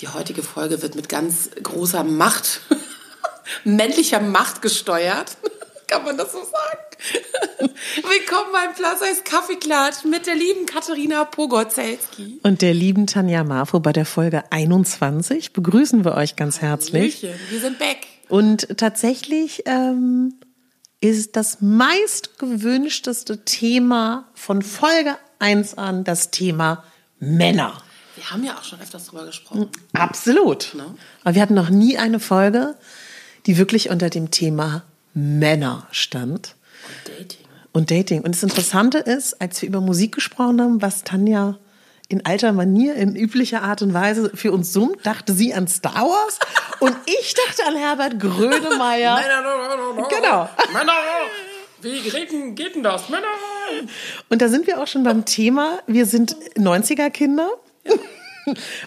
Die heutige Folge wird mit ganz großer Macht, männlicher Macht gesteuert. Kann man das so sagen? Willkommen beim Eis Kaffeeklatsch mit der lieben Katharina Pogorzelski. Und der lieben Tanja Marfo bei der Folge 21 begrüßen wir euch ganz herzlich. Hallöchen, Wir sind back. Und tatsächlich ähm, ist das meistgewünschteste Thema von Folge 1 an das Thema Männer. Wir haben ja auch schon öfters drüber gesprochen. Absolut. Ne? Aber wir hatten noch nie eine Folge, die wirklich unter dem Thema Männer stand Und Dating. und Dating. Und das Interessante ist, als wir über Musik gesprochen haben, was Tanja in alter Manier, in üblicher Art und Weise für uns summt, dachte sie an Star Wars und ich dachte an Herbert Grönemeyer. Genau. Männer! Wie geht denn, das? Männer! Und da sind wir auch schon beim Thema. Wir sind 90er-Kinder.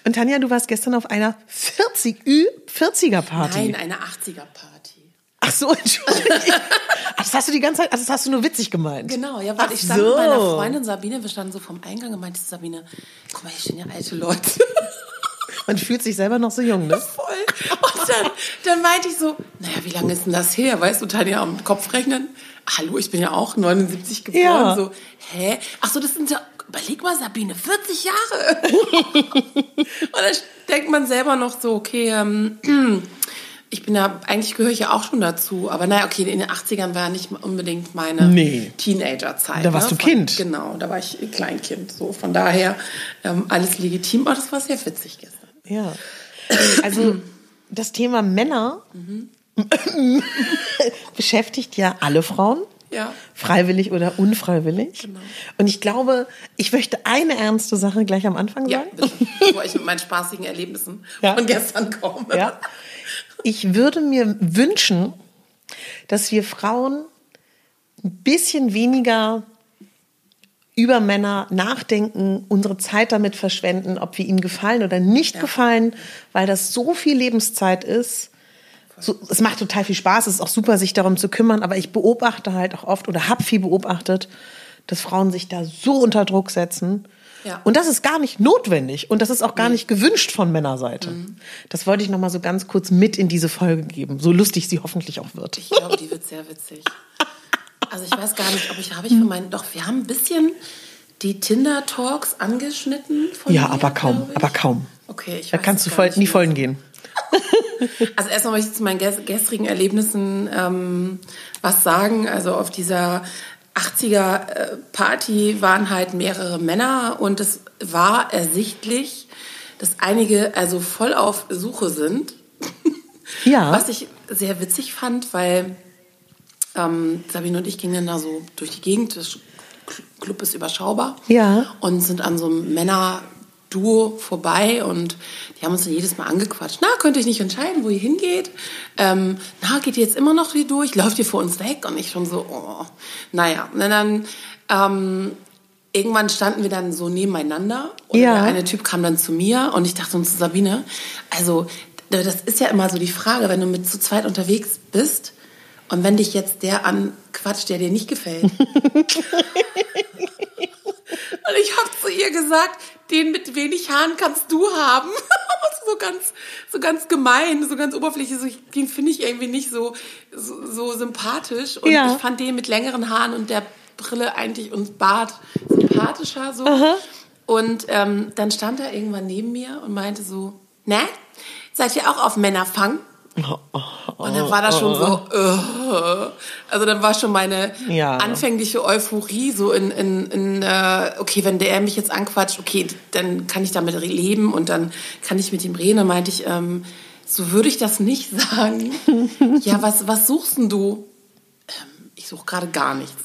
Und Tanja, du warst gestern auf einer 40 Ü40er-Party. Nein, eine 80er-Party. Ach so, Entschuldigung. Ach, Das hast du die ganze Zeit, also das hast du nur witzig gemeint. Genau, ja, weil Ach ich stand so. mit meiner Freundin Sabine, wir standen so vom Eingang und meinte Sabine, guck mal, hier stehen ja alte Leute. Man fühlt sich selber noch so jung, ne? Voll. Und dann, dann meinte ich so, naja, wie lange ist denn das her? Weißt du, Tanja am Kopf rechnen? Hallo, ich bin ja auch 79 geboren. Ja. So, hä? Ach so, das sind ja, überleg mal, Sabine, 40 Jahre. und dann denkt man selber noch so, okay, ähm, ich bin ja, eigentlich gehöre ich ja auch schon dazu. Aber naja, okay, in den 80ern war ja nicht unbedingt meine Nee. Teenagerzeit. Da warst ne? du Kind. Von, genau, da war ich Kleinkind. So, von daher ähm, alles legitim. Aber das war sehr witzig gestern. Ja. Also das Thema Männer beschäftigt ja alle Frauen. Ja. Freiwillig oder unfreiwillig. Genau. Und ich glaube, ich möchte eine ernste Sache gleich am Anfang Ja, sagen. bitte, bevor ich mit meinen spaßigen Erlebnissen Ja. von gestern komme. Ja. Ich würde mir wünschen, dass wir Frauen ein bisschen weniger über Männer nachdenken, unsere Zeit damit verschwenden, ob wir ihnen gefallen oder nicht gefallen, weil das so viel Lebenszeit ist. So, es macht total viel Spaß, es ist auch super, sich darum zu kümmern, aber ich beobachte halt auch oft oder habe viel beobachtet, dass Frauen sich da so unter Druck setzen. Ja. Und das ist gar nicht notwendig und das ist auch gar nicht gewünscht von Männerseite. Mhm. Das wollte ich noch mal so ganz kurz mit in diese Folge geben, so lustig sie hoffentlich auch wird. Ich glaube, die wird sehr witzig. Also ich weiß gar nicht, ob ich, habe ich für meinen, doch, wir haben ein bisschen die Tinder-Talks angeschnitten. Ja, aber kaum, glaub ich. aber kaum. Okay, ich Da kannst du voll, in die. Vollen gehen. Also erstmal möchte ich zu meinen ges- gestrigen Erlebnissen ähm, was sagen. Also auf dieser 80er-Party waren halt mehrere Männer und es war ersichtlich, dass einige also voll auf Suche sind. Ja. Was ich sehr witzig fand, weil ähm, Sabine und ich gingen dann da so durch die Gegend. Das Club ist überschaubar. Ja. Und sind an so einem Männer-Duo vorbei und die haben uns dann jedes Mal angequatscht. Na, könnt ihr euch nicht entscheiden, wo ihr hingeht? Ähm, na, geht ihr jetzt immer noch hier durch? Läuft ihr vor uns weg? Und ich schon so, oh. Naja, und dann ähm, irgendwann standen wir dann so nebeneinander und Ja. der eine Typ kam dann zu mir und ich dachte uns zu Sabine, also das ist ja immer so die Frage, wenn du mit zu zweit unterwegs bist und wenn dich jetzt der anquatscht, der dir nicht gefällt. Und ich habe zu ihr gesagt, den mit wenig Haaren kannst du haben. so ganz, so ganz gemein, so ganz oberflächlich. So, den finde ich irgendwie nicht so, so, so sympathisch. Und Ja. ich fand den mit längeren Haaren und der Brille eigentlich und Bart sympathischer so. Und ähm, dann stand er irgendwann neben mir und meinte so, ne? Seid ihr auch auf Männerfang? Und dann war das schon so, äh, also dann war schon meine Ja. anfängliche Euphorie so in, in, in äh, okay, wenn der mich jetzt anquatscht, okay, dann kann ich damit leben und dann kann ich mit ihm reden. Dann meinte ich, ähm, so würde ich das nicht sagen. ja, was, was suchst denn du? Ähm, ich suche gerade gar nichts.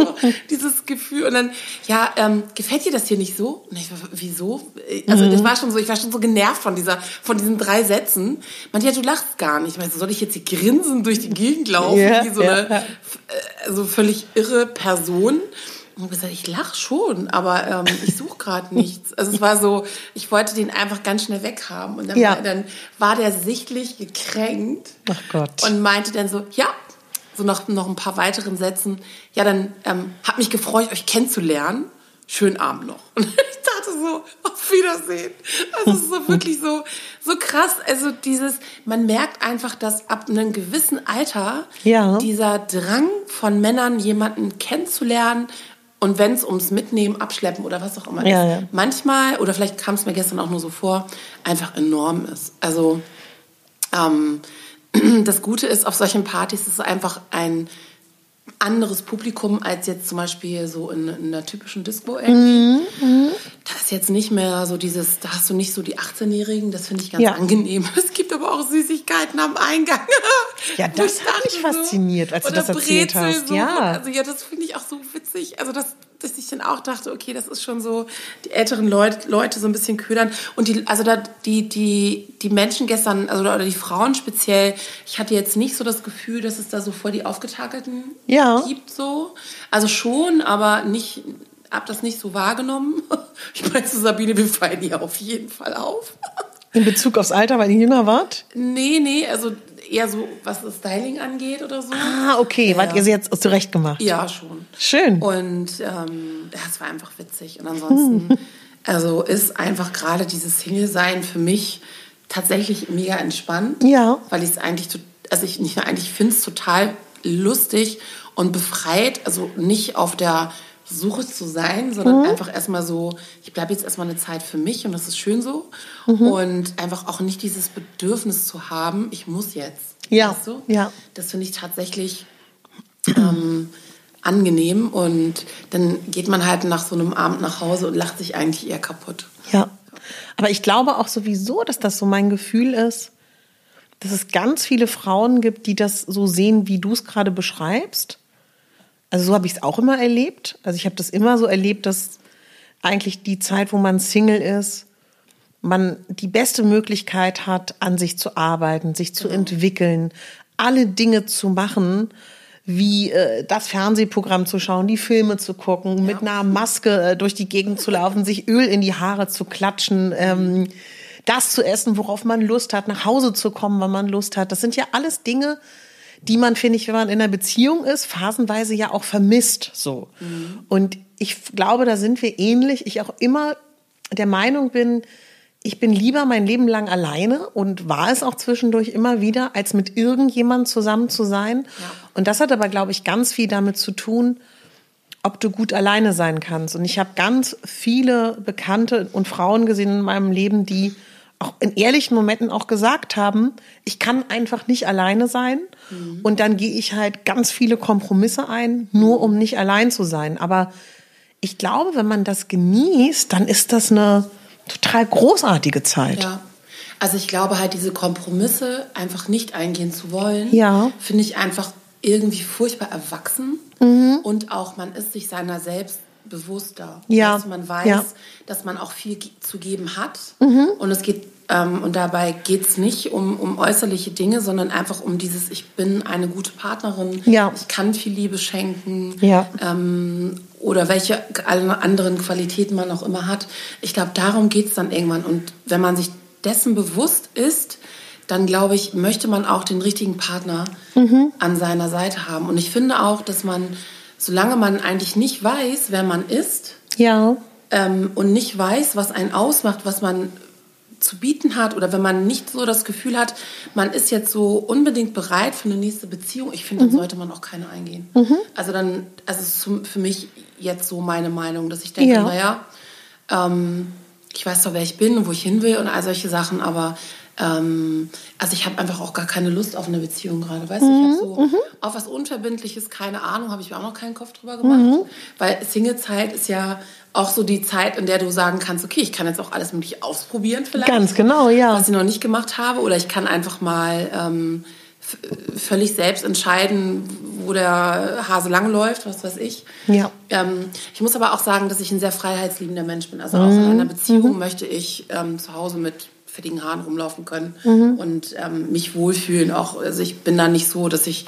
So, dieses Gefühl und dann, ja, ähm, gefällt dir das hier nicht so? Und ich war, wieso? Also das war schon so, ich war schon so genervt von dieser, von diesen drei Sätzen. Man, ja, du lachst gar nicht. Ich meine, soll ich jetzt hier grinsend durch die Gegend laufen, Ja, wie so ja, eine äh, so völlig irre Person? Und ich gesagt, ich lach schon, aber ähm, ich suche gerade nichts. Also es war so, ich wollte den einfach ganz schnell weghaben. Und dann, Ja. war, dann war der sichtlich gekränkt Ach Gott. und meinte dann so, ja, so nach noch ein paar weiteren Sätzen, ja, dann ähm, hat mich gefreut, euch kennenzulernen. Schönen Abend noch. Und ich dachte so, auf Wiedersehen. Also es ist so wirklich so, so krass. Also dieses, man merkt einfach, dass ab einem gewissen Alter Ja. dieser Drang von Männern, jemanden kennenzulernen, und wenn es ums Mitnehmen, Abschleppen oder was auch immer Ja, ist, ja. manchmal, oder vielleicht kam es mir gestern auch nur so vor, einfach enorm ist. Also ähm, das Gute ist, auf solchen Partys ist es einfach ein anderes Publikum als jetzt zum Beispiel so in, in einer typischen Disco irgendwie. Da ist jetzt nicht mehr so dieses, da hast du nicht so die 18-Jährigen, das finde ich ganz Ja. angenehm. Es gibt aber auch Süßigkeiten am Eingang. Ja, das hat mich dachte fasziniert, als du oder das erzählt Brezel hast. So, Ja. Also ja, das finde ich auch so witzig. Also das, dass ich dann auch dachte, okay, das ist schon so, die älteren Leute, Leute so ein bisschen ködern. Und die, also da, die, die, die Menschen gestern, also oder die Frauen speziell, ich hatte jetzt nicht so das Gefühl, dass es da so voll die Aufgetakelten Ja. gibt so. Also schon, aber nicht, hab das nicht so wahrgenommen. Ich meine, zu Sabine, wir fallen hier auf jeden Fall auf. In Bezug aufs Alter, weil ihr jünger wart? Nee, nee, also eher so, was das Styling angeht oder so. Ah, okay. Wart ihr sie jetzt zurecht gemacht? Ja, schon. Schön. Und ähm, ja, es war einfach witzig. Und ansonsten, also ist einfach gerade dieses Single-Sein für mich tatsächlich mega entspannt. Ja. Weil ich es eigentlich, also ich nicht nur eigentlich finde es total lustig und befreit, also nicht auf der Suche zu sein, sondern einfach erstmal so, ich bleibe jetzt erstmal eine Zeit für mich und das ist schön so. Und einfach auch nicht dieses Bedürfnis zu haben, ich muss jetzt. Ja, Weißt du? ja. Das finde ich tatsächlich ähm, angenehm und dann geht man halt nach so einem Abend nach Hause und lacht sich eigentlich eher kaputt. Ja. Aber ich glaube auch sowieso, dass das so mein Gefühl ist, dass es ganz viele Frauen gibt, die das so sehen, wie du es gerade beschreibst. Also so habe ich es auch immer erlebt. Also ich habe das immer so erlebt, dass eigentlich die Zeit, wo man Single ist, man die beste Möglichkeit hat, an sich zu arbeiten, sich zu entwickeln, alle Dinge zu machen, wie äh, das Fernsehprogramm zu schauen, die Filme zu gucken, mit einer Maske äh, durch die Gegend zu laufen, sich Öl in die Haare zu klatschen, ähm, das zu essen, worauf man Lust hat, nach Hause zu kommen, wann man Lust hat. Das sind ja alles Dinge, die man, finde ich, wenn man in einer Beziehung ist, phasenweise ja auch vermisst. So. Und ich glaube, da sind wir ähnlich. Ich auch immer der Meinung bin, ich bin lieber mein Leben lang alleine und war es auch zwischendurch immer wieder, als mit irgendjemandem zusammen zu sein. Und das hat aber, glaube ich, ganz viel damit zu tun, ob du gut alleine sein kannst. Und ich habe ganz viele Bekannte und Frauen gesehen in meinem Leben, die auch in ehrlichen Momenten auch gesagt haben, ich kann einfach nicht alleine sein. Und dann gehe ich halt ganz viele Kompromisse ein, nur um nicht allein zu sein. Aber ich glaube, wenn man das genießt, dann ist das eine total großartige Zeit. Ja. Also ich glaube halt, diese Kompromisse einfach nicht eingehen zu wollen, Ja. finde ich einfach irgendwie furchtbar erwachsen. Und auch man ist sich seiner selbst bewusster. Ja. Dass man weiß, Ja. dass man auch viel zu geben hat. Und es geht ähm, und dabei geht es nicht um, um äußerliche Dinge, sondern einfach um dieses, ich bin eine gute Partnerin, Ja. ich kann viel Liebe schenken ähm, oder welche anderen Qualitäten man auch immer hat. Ich glaube, darum geht es dann irgendwann. Und wenn man sich dessen bewusst ist, dann glaube ich, möchte man auch den richtigen Partner an seiner Seite haben. Und ich finde auch, dass man, solange man eigentlich nicht weiß, wer man ist Ja. ähm, und nicht weiß, was einen ausmacht, was man zu bieten hat oder wenn man nicht so das Gefühl hat, man ist jetzt so unbedingt bereit für eine nächste Beziehung, ich finde, dann sollte man auch keine eingehen. Also dann, also ist für mich jetzt so meine Meinung, dass ich denke, Ja. naja, ähm, ich weiß doch, wer ich bin und wo ich hin will und all solche Sachen, aber ähm, also ich habe einfach auch gar keine Lust auf eine Beziehung gerade, weißt du? Ich habe so auf was Unverbindliches, keine Ahnung, habe ich mir auch noch keinen Kopf drüber gemacht, weil Singlezeit ist ja auch so die Zeit, in der du sagen kannst, okay, ich kann jetzt auch alles mögliche ausprobieren vielleicht. Ganz genau, ja. Was ich noch nicht gemacht habe oder ich kann einfach mal ähm, völlig selbst entscheiden, wo der Hase langläuft, was weiß ich. Ja. Ähm, ich muss aber auch sagen, dass ich ein sehr freiheitsliebender Mensch bin. Also auch in einer Beziehung möchte ich ähm, zu Hause mit fettigen Haaren rumlaufen können und ähm, mich wohlfühlen. Auch, also ich bin da nicht so, dass ich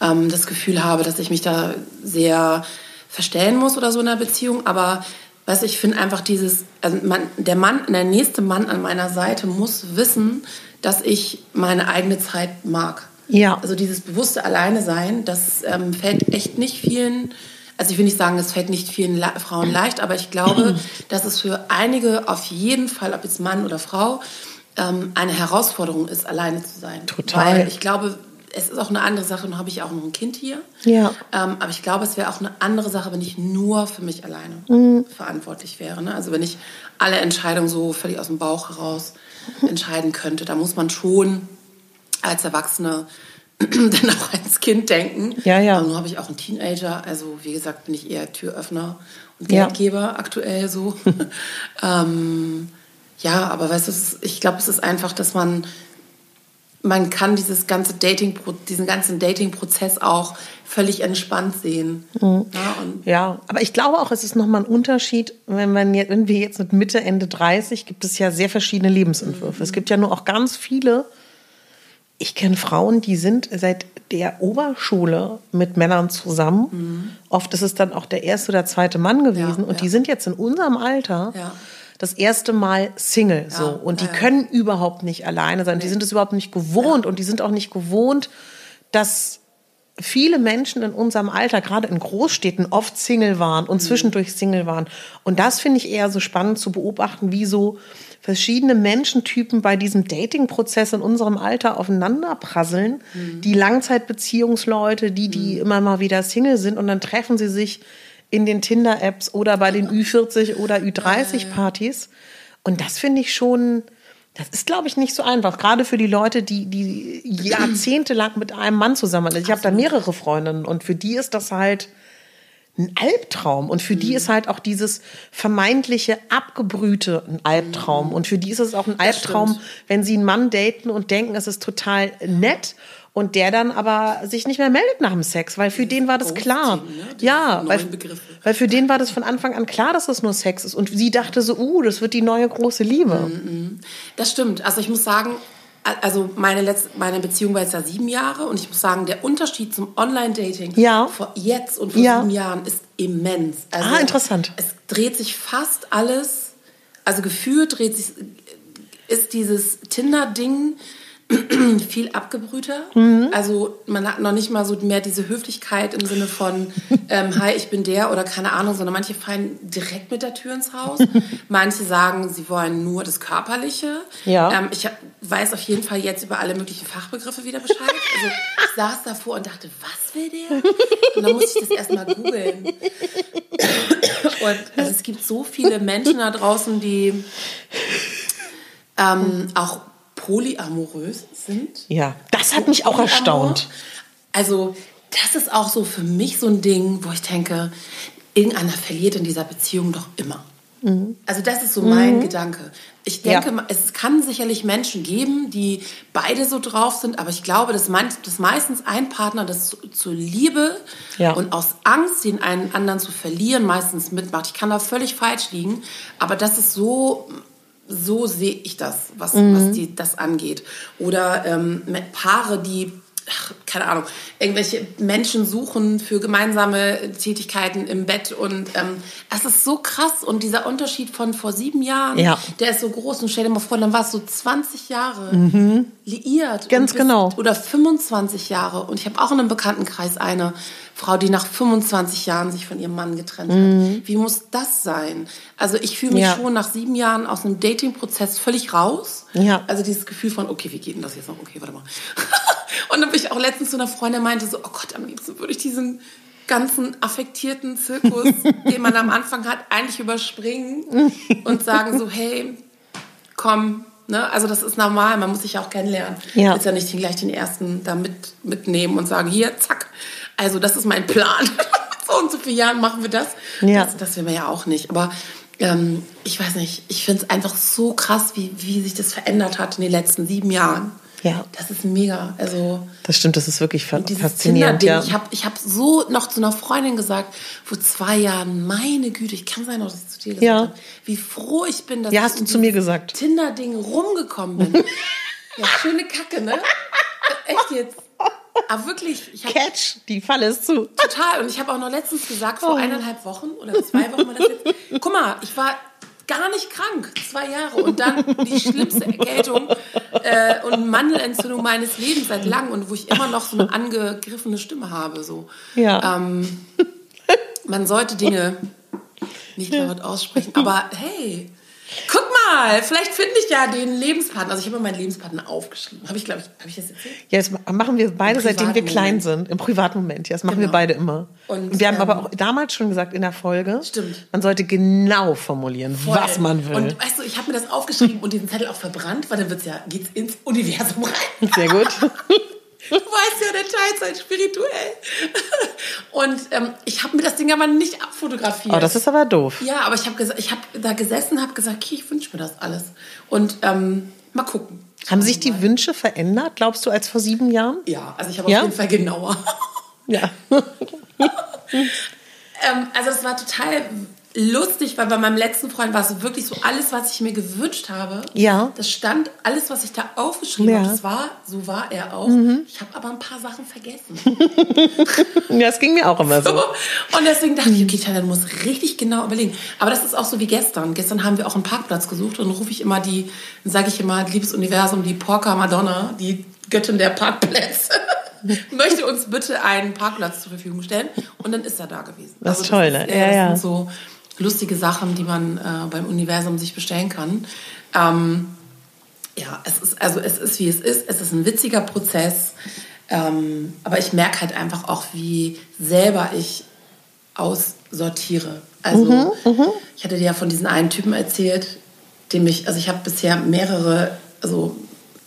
ähm, das Gefühl habe, dass ich mich da sehr verstellen muss oder so in einer Beziehung. Aber was ich finde einfach dieses, also man, der Mann, der nächste Mann an meiner Seite muss wissen, dass ich meine eigene Zeit mag. Ja. Also dieses bewusste Alleine sein, das ähm, fällt echt nicht vielen, also ich will nicht sagen, es fällt nicht vielen Le Frauen leicht, aber ich glaube, dass es für einige auf jeden Fall, ob jetzt Mann oder Frau, ähm, eine Herausforderung ist, alleine zu sein. Total. Weil ich glaube, es ist auch eine andere Sache, nun habe ich auch noch ein Kind hier. Ja. Ähm, aber ich glaube, es wäre auch eine andere Sache, wenn ich nur für mich alleine verantwortlich wäre. Ne? Also wenn ich alle Entscheidungen so völlig aus dem Bauch heraus entscheiden könnte. Da muss man schon als Erwachsene dann auch ans Kind denken. Ja, ja. Aber nun habe ich auch einen Teenager. Also wie gesagt, bin ich eher Türöffner und Ja. Geldgeber aktuell so. ähm, ja, aber weißt du, ich glaube, es ist einfach, dass man man kann dieses ganze Dating, diesen ganzen Dating-Prozess auch völlig entspannt sehen. Mhm. Ja, Ja, aber ich glaube auch, es ist nochmal ein Unterschied, wenn, man jetzt, wenn wir jetzt mit Mitte, Ende 30, gibt es ja sehr verschiedene Lebensentwürfe. Es gibt ja nur auch ganz viele, ich kenne Frauen, die sind seit der Oberschule mit Männern zusammen. Oft ist es dann auch der erste oder zweite Mann gewesen. Ja, und ja. die sind jetzt in unserem Alter Ja. das erste Mal Single. so. Und die können überhaupt nicht alleine sein. Die sind es überhaupt nicht gewohnt. Und die sind auch nicht gewohnt, dass viele Menschen in unserem Alter, gerade in Großstädten, oft Single waren Mhm. und zwischendurch Single waren. Und das finde ich eher so spannend zu beobachten, wie so verschiedene Menschentypen bei diesem Dating-Prozess in unserem Alter aufeinander prasseln. Mhm. Die Langzeitbeziehungsleute, die, die immer mal wieder Single sind und dann treffen sie sich in den Tinder-Apps oder bei den Ü40 oder Ü30-Partys. Und das finde ich schon, das ist, glaube ich, nicht so einfach. Gerade für die Leute, die, die jahrzehntelang mit einem Mann zusammen sind. Ich habe da mehrere Freundinnen und für die ist das halt ein Albtraum. Und für die ist halt auch dieses vermeintliche Abgebrühte ein Albtraum. Und für die ist es auch ein Albtraum, wenn sie einen Mann daten und denken, es ist total nett. Und der dann aber sich nicht mehr meldet nach dem Sex, weil für den war das klar. ne? Ja, weil, weil für den war das von Anfang an klar, dass es nur Sex ist. Und sie dachte so, uh, das wird die neue große Liebe. Das stimmt. Also ich muss sagen, also meine, letzte, meine Beziehung war jetzt ja sieben Jahre und ich muss sagen, der Unterschied zum Online-Dating Ja. vor jetzt und vor Ja. sieben Jahren ist immens. Also Ah, interessant. Es dreht sich fast alles, also gefühlt dreht sich, ist dieses Tinder-Ding viel abgebrühter. Mhm. Also man hat noch nicht mal so mehr diese Höflichkeit im Sinne von ähm, Hi, ich bin der oder keine Ahnung, sondern manche fallen direkt mit der Tür ins Haus. manche sagen, sie wollen nur das Körperliche. Ja. Ähm, ich weiß auf jeden Fall jetzt über alle möglichen Fachbegriffe wieder Bescheid. Also ich saß davor und dachte, was will der? Und dann musste ich das erstmal googeln. Und also es gibt so viele Menschen da draußen, die ähm, auch polyamorös sind. Ja, das hat mich auch Polyamor. erstaunt. Also das ist auch so für mich so ein Ding, wo ich denke, irgendeiner verliert in dieser Beziehung doch immer. Also das ist so mein Gedanke. Ich denke, Ja. es kann sicherlich Menschen geben, die beide so drauf sind, aber ich glaube, dass, man, dass meistens ein Partner das zu, zur Liebe Ja. und aus Angst, den einen anderen zu verlieren, meistens mitmacht. Ich kann da völlig falsch liegen, aber das ist so, so sehe ich das, was, was die, das angeht. Oder ähm, mit Paare, die ach, keine Ahnung, irgendwelche Menschen suchen für gemeinsame Tätigkeiten im Bett und ähm, es ist so krass und dieser Unterschied von vor sieben Jahren, Ja. der ist so groß und stell dir mal vor, dann war es so 20 Jahre liiert. Mhm. Ganz und bis- genau. Oder 25 Jahre und ich habe auch in einem Bekanntenkreis eine Frau, die nach 25 Jahren sich von ihrem Mann getrennt hat. Wie muss das sein? Also ich fühle mich Mhm. Ja. schon nach sieben Jahren aus einem Dating-Prozess völlig raus. Ja. Also dieses Gefühl von, okay, wie geht denn das jetzt noch? Okay, warte mal. Und dann bin ich auch letztens zu einer Freundin meinte so, oh Gott, am liebsten würde ich diesen ganzen affektierten Zirkus, den man am Anfang hat, eigentlich überspringen und sagen so, hey, komm, ne? Also das ist normal, man muss sich ja auch kennenlernen. Ja. Willst ja nicht gleich den ersten da mit, mitnehmen und sagen, hier, zack. Also das ist mein Plan. so und so viele Jahren machen wir das. Ja. Das, das will man ja auch nicht. Aber ähm, ich weiß nicht, ich finde es einfach so krass, wie, wie sich das verändert hat in den letzten sieben Jahren. Ja. Das ist mega. Also Das stimmt, das ist wirklich faszinierend. Ja. Ich habe ich hab so noch zu einer Freundin gesagt, vor zwei Jahren, meine Güte, ich kann sein, dass ich zu dir gesagt Ja. habe, wie froh ich bin, dass Ja, ich hast du in zu mir gesagt. Tinder-Ding rumgekommen bin. ja, schöne Kacke, ne? Echt jetzt. Aber wirklich, ich Catch, die Falle ist zu. total. Und ich habe auch noch letztens gesagt, vor Oh. eineinhalb Wochen oder zwei Wochen war das jetzt. Guck mal, ich war gar nicht krank, zwei Jahre. Und dann die schlimmste Erkältung äh, und Mandelentzündung meines Lebens seit langem und wo ich immer noch so eine angegriffene Stimme habe. So. Ja. Ähm, man sollte Dinge nicht laut aussprechen, aber hey, guck mal, vielleicht finde ich ja den Lebenspartner. Also ich habe mir meinen Lebenspartner aufgeschrieben. Habe ich, glaube ich, habe ich das erzählt? Ja, das machen wir beide, seitdem wir klein sind. Im privaten Moment. Ja, das machen wir Genau. beide immer. Und, Und, wir haben ähm, aber auch damals schon gesagt in der Folge, Stimmt. man sollte genau formulieren, Voll. was man will. Und weißt du, ich habe mir das aufgeschrieben und diesen Zettel auch verbrannt, weil dann wird's ja, geht's ins Universum rein. Sehr gut. Du weißt ja, der Teilzeit spirituell. Und ähm, ich habe mir das Ding aber nicht abfotografiert. Oh, das ist aber doof. ja, aber ich habe ich hab da gesessen, habe gesagt, okay, ich wünsche mir das alles. Und ähm, mal gucken. Haben sich die Wünsche verändert, glaubst du, als vor sieben Jahren? Ja, also ich habe Ja? auf jeden Fall genauer. Ja. Ähm, also es war total lustig, weil bei meinem letzten Freund war es wirklich so alles, was ich mir gewünscht habe. Ja. Das stand, alles, was ich da aufgeschrieben Ja. Mhm. habe, das war, so war er auch. Ich habe aber ein paar Sachen vergessen. Ja, es ging mir auch immer so. Und deswegen dachte ich, okay, Tanja, du musst richtig genau überlegen. Aber das ist auch so wie gestern. Gestern haben wir auch einen Parkplatz gesucht und dann rufe ich immer die, sage ich immer, liebes Universum, die Porca Madonna, die Göttin der Parkplätze, möchte uns bitte einen Parkplatz zur Verfügung stellen. Und dann ist er da gewesen. Das ist toll, ne? Ja, ja. so lustige Sachen, die man äh, beim Universum sich bestellen kann. Ähm, ja, es ist, also es ist wie es ist. Es ist ein witziger Prozess. Ähm, aber ich merke halt einfach auch, wie selber ich aussortiere. Also, ich hatte dir ja von diesen einen Typen erzählt, dem ich, also ich habe bisher mehrere, also,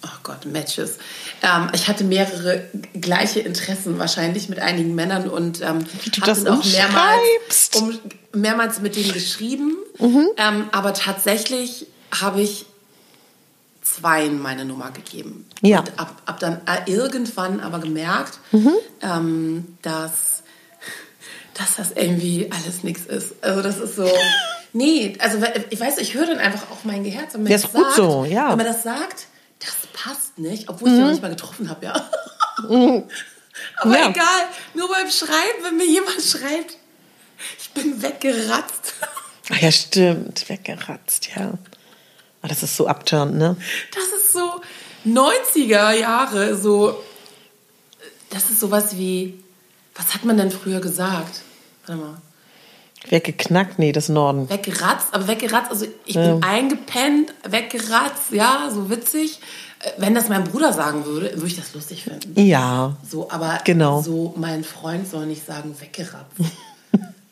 oh Gott, Matches. Ähm, ich hatte mehrere gleiche Interessen wahrscheinlich mit einigen Männern und ähm, Wie du hab das dann auch mehrmals, um, mehrmals mit denen geschrieben. Ähm, aber tatsächlich habe ich zweien meine Nummer gegeben. Ja. Und ab, ab dann äh, irgendwann aber gemerkt, ähm, dass, dass das irgendwie alles nichts ist. Also das ist so. Nee, also ich weiß, ich höre dann einfach auf mein Gehirn. Wenn Ja, das gut sagt, so, ja. Wenn mir das sagt, das passt nicht, obwohl ich sie noch nicht mal getroffen habe, ja. Aber Ja. egal, nur beim Schreiben, wenn mir jemand schreibt, ich bin weggeratzt. Ach ja, stimmt. Weggeratzt, ja. Ah, das ist so abturnt, ne? Das ist so 90er Jahre, so. Das ist sowas wie. Was hat man denn früher gesagt? Warte mal. Weggeknackt? Nee, das Norden. Weggeratzt, aber weggeratzt, also ich bin eingepennt, weggeratzt, ja, so witzig. Äh, Wenn das mein Bruder sagen würde, würde ich das lustig finden. Ja. So, aber Genau. so mein Freund soll nicht sagen weggeratzt.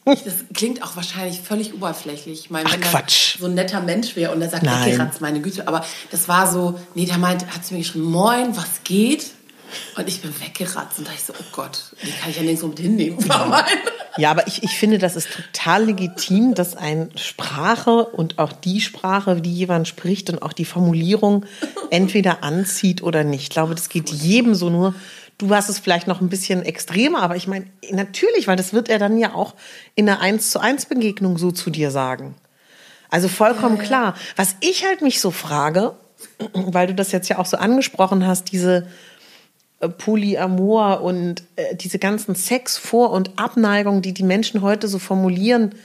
Ich- das klingt auch wahrscheinlich völlig oberflächlich. Ich meine, Ach, wenn Quatsch. so ein netter Mensch wäre und er sagt weggeratzt, meine Güte. Aber das war so, nee, der meint, hat zu mir geschrieben, moin, was geht? Und ich bin weggeratzt und da ich so, oh Gott, die kann ich ja nirgendwo mit hinnehmen. Ja, aber ich, ich finde, das ist total legitim, dass ein Sprache und auch die Sprache, die jemand spricht und auch die Formulierung entweder anzieht oder nicht. Ich glaube, das geht jedem so nur. Du hast es vielleicht noch ein bisschen extremer, aber ich meine, natürlich, weil das wird er dann ja auch in einer 1 zu 1 Begegnung so zu dir sagen. Also vollkommen klar. Was ich halt mich so frage, weil du das jetzt ja auch so angesprochen hast, diese Polyamor und äh, diese ganzen Sex-Vor- und Abneigungen, die die Menschen heute so formulieren,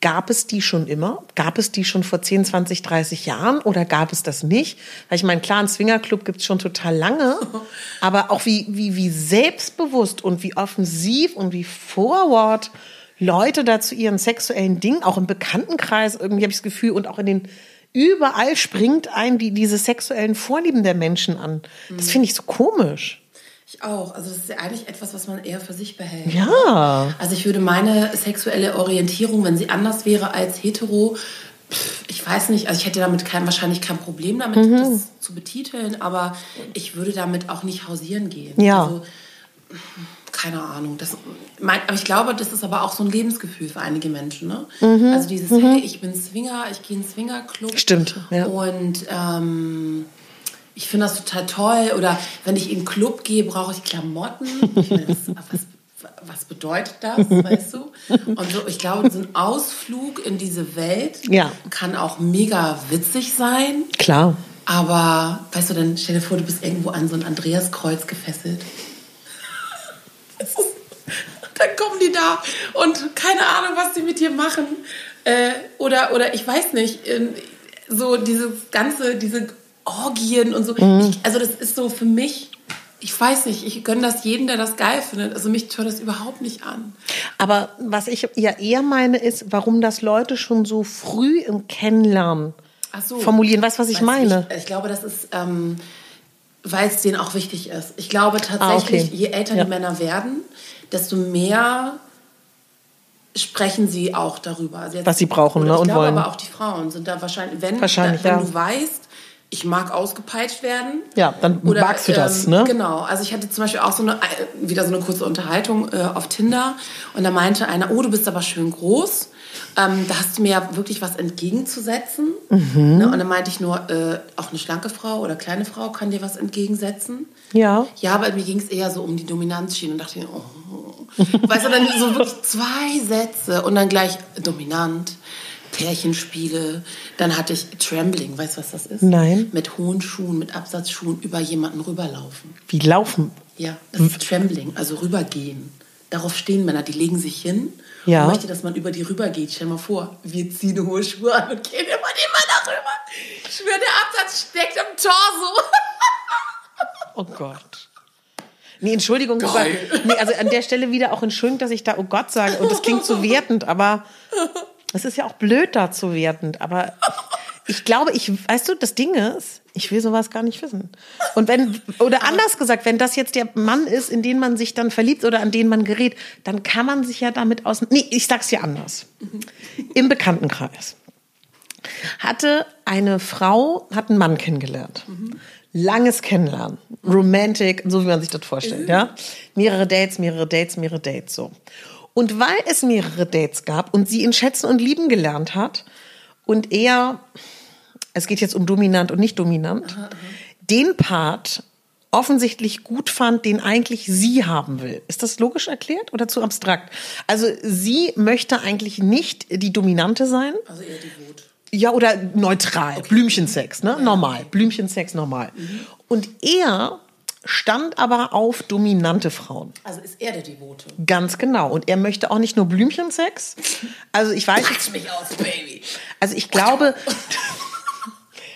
gab es die schon immer? Gab es die schon vor 10, 20, 30 Jahren oder gab es das nicht? Weil ich meine, klar, einen Swingerclub gibt es schon total lange, aber auch wie, wie, wie selbstbewusst und wie offensiv und wie forward Leute da zu ihren sexuellen Dingen, auch im Bekanntenkreis, irgendwie habe ich das Gefühl, und auch in den überall springt ein die, diese sexuellen Vorlieben der Menschen an. Das finde ich so komisch. Ich auch. Also das ist ja eigentlich etwas, was man eher für sich behält. Ja. Also ich würde meine sexuelle Orientierung, wenn sie anders wäre als hetero, ich weiß nicht, also ich hätte damit kein, wahrscheinlich kein Problem damit, Mhm. das zu betiteln, aber ich würde damit auch nicht hausieren gehen. Ja. Also, keine Ahnung. Das, mein, aber ich glaube, das ist aber auch so ein Lebensgefühl für einige Menschen. Ne? Mhm. Also dieses, hey, ich bin Swinger, ich gehe in einen Swingerclub. Stimmt, ja. Und ähm, ich finde das total toll. Oder wenn ich in einen Club gehe, brauche ich Klamotten. Ich meine, das, was, was bedeutet das, weißt du? Und so, ich glaube, so ein Ausflug in diese Welt Ja. kann auch mega witzig sein. Klar. Aber, weißt du, dann stell dir vor, du bist irgendwo an so ein Andreaskreuz gefesselt. Dann kommen die da und keine Ahnung, was die mit dir machen. Äh, oder, oder ich weiß nicht, äh, so dieses ganze, diese Orgien und so. Mhm. Ich, also das ist so für mich, ich weiß nicht, ich gönne das jedem, der das geil findet. Also mich tört das überhaupt nicht an. Aber was ich ja eher meine, ist, warum das Leute schon so früh im Kennenlernen so. formulieren. Weißt du, was ich Weißt meine? Ich, ich glaube, das ist, ähm, weil es denen auch wichtig ist. Ich glaube tatsächlich, Ah, okay. je älter Ja. die Männer werden, desto mehr sprechen sie auch darüber. Also jetzt- Was sie brauchen, ne, Ich und glaube wollen. aber auch die Frauen sind da wahrscheinlich, wenn, Wahrscheinlich, wenn ja. du weißt, ich mag ausgepeitscht werden. Ja, dann magst du das, ne? Genau. Also ich hatte zum Beispiel auch so eine, äh, wieder so eine kurze Unterhaltung äh, auf Tinder und da meinte einer, oh, du bist aber schön groß. Ähm, da hast du mir ja wirklich was entgegenzusetzen. Mhm. Ne? Und dann meinte ich nur, äh, auch eine schlanke Frau oder kleine Frau kann dir was entgegensetzen. Ja. Ja, aber mir ging es eher so um die Dominanzschiene und dachte oh. Weißt du, dann so wirklich zwei Sätze und dann gleich dominant, Pärchenspiele. Dann hatte ich Trembling, weißt du, was das ist? Nein. Mit hohen Schuhen, mit Absatzschuhen über jemanden rüberlaufen. Wie laufen? Ja, das ist Trembling, also rübergehen. Darauf stehen Männer, die legen sich hin Ja. und möchte, dass man über die rübergeht. Stell mal vor, wir ziehen hohe Schuhe an und gehen über die Männer rüber. Ich schwöre, der Absatz steckt im Torso. Oh Gott. Nee, Entschuldigung. Aber, nee, also an der Stelle wieder auch Entschuldigung, dass ich da oh Gott sage. Und das klingt so wertend, aber es ist ja auch blöd da zu wertend. Aber ich glaube, ich, weißt du, das Ding ist, ich will sowas gar nicht wissen. Und wenn, oder anders gesagt, wenn das jetzt der Mann ist, in den man sich dann verliebt oder an den man gerät, dann kann man sich ja damit aus, nee, ich sag's dir anders. Im Bekanntenkreis hatte eine Frau, hat einen Mann kennengelernt. Langes Kennenlernen. Romantic, so wie man sich das vorstellt, ja. Mehrere Dates, mehrere Dates, mehrere Dates, so. Und weil es mehrere Dates gab und sie ihn schätzen und lieben gelernt hat und er, es geht jetzt um dominant und nicht dominant, den Part offensichtlich gut fand, den eigentlich sie haben will. Ist das logisch erklärt oder zu abstrakt? Also sie möchte eigentlich nicht die Dominante sein, Also eher devot. ja, oder neutral. Blümchensex, ne? Normal. Blümchensex normal. Und er stand aber auf dominante Frauen. Also ist er der Devote. Ganz genau. Und er möchte auch nicht nur Blümchensex. Also ich weiß jetzt, mich aus, Baby. also ich glaube,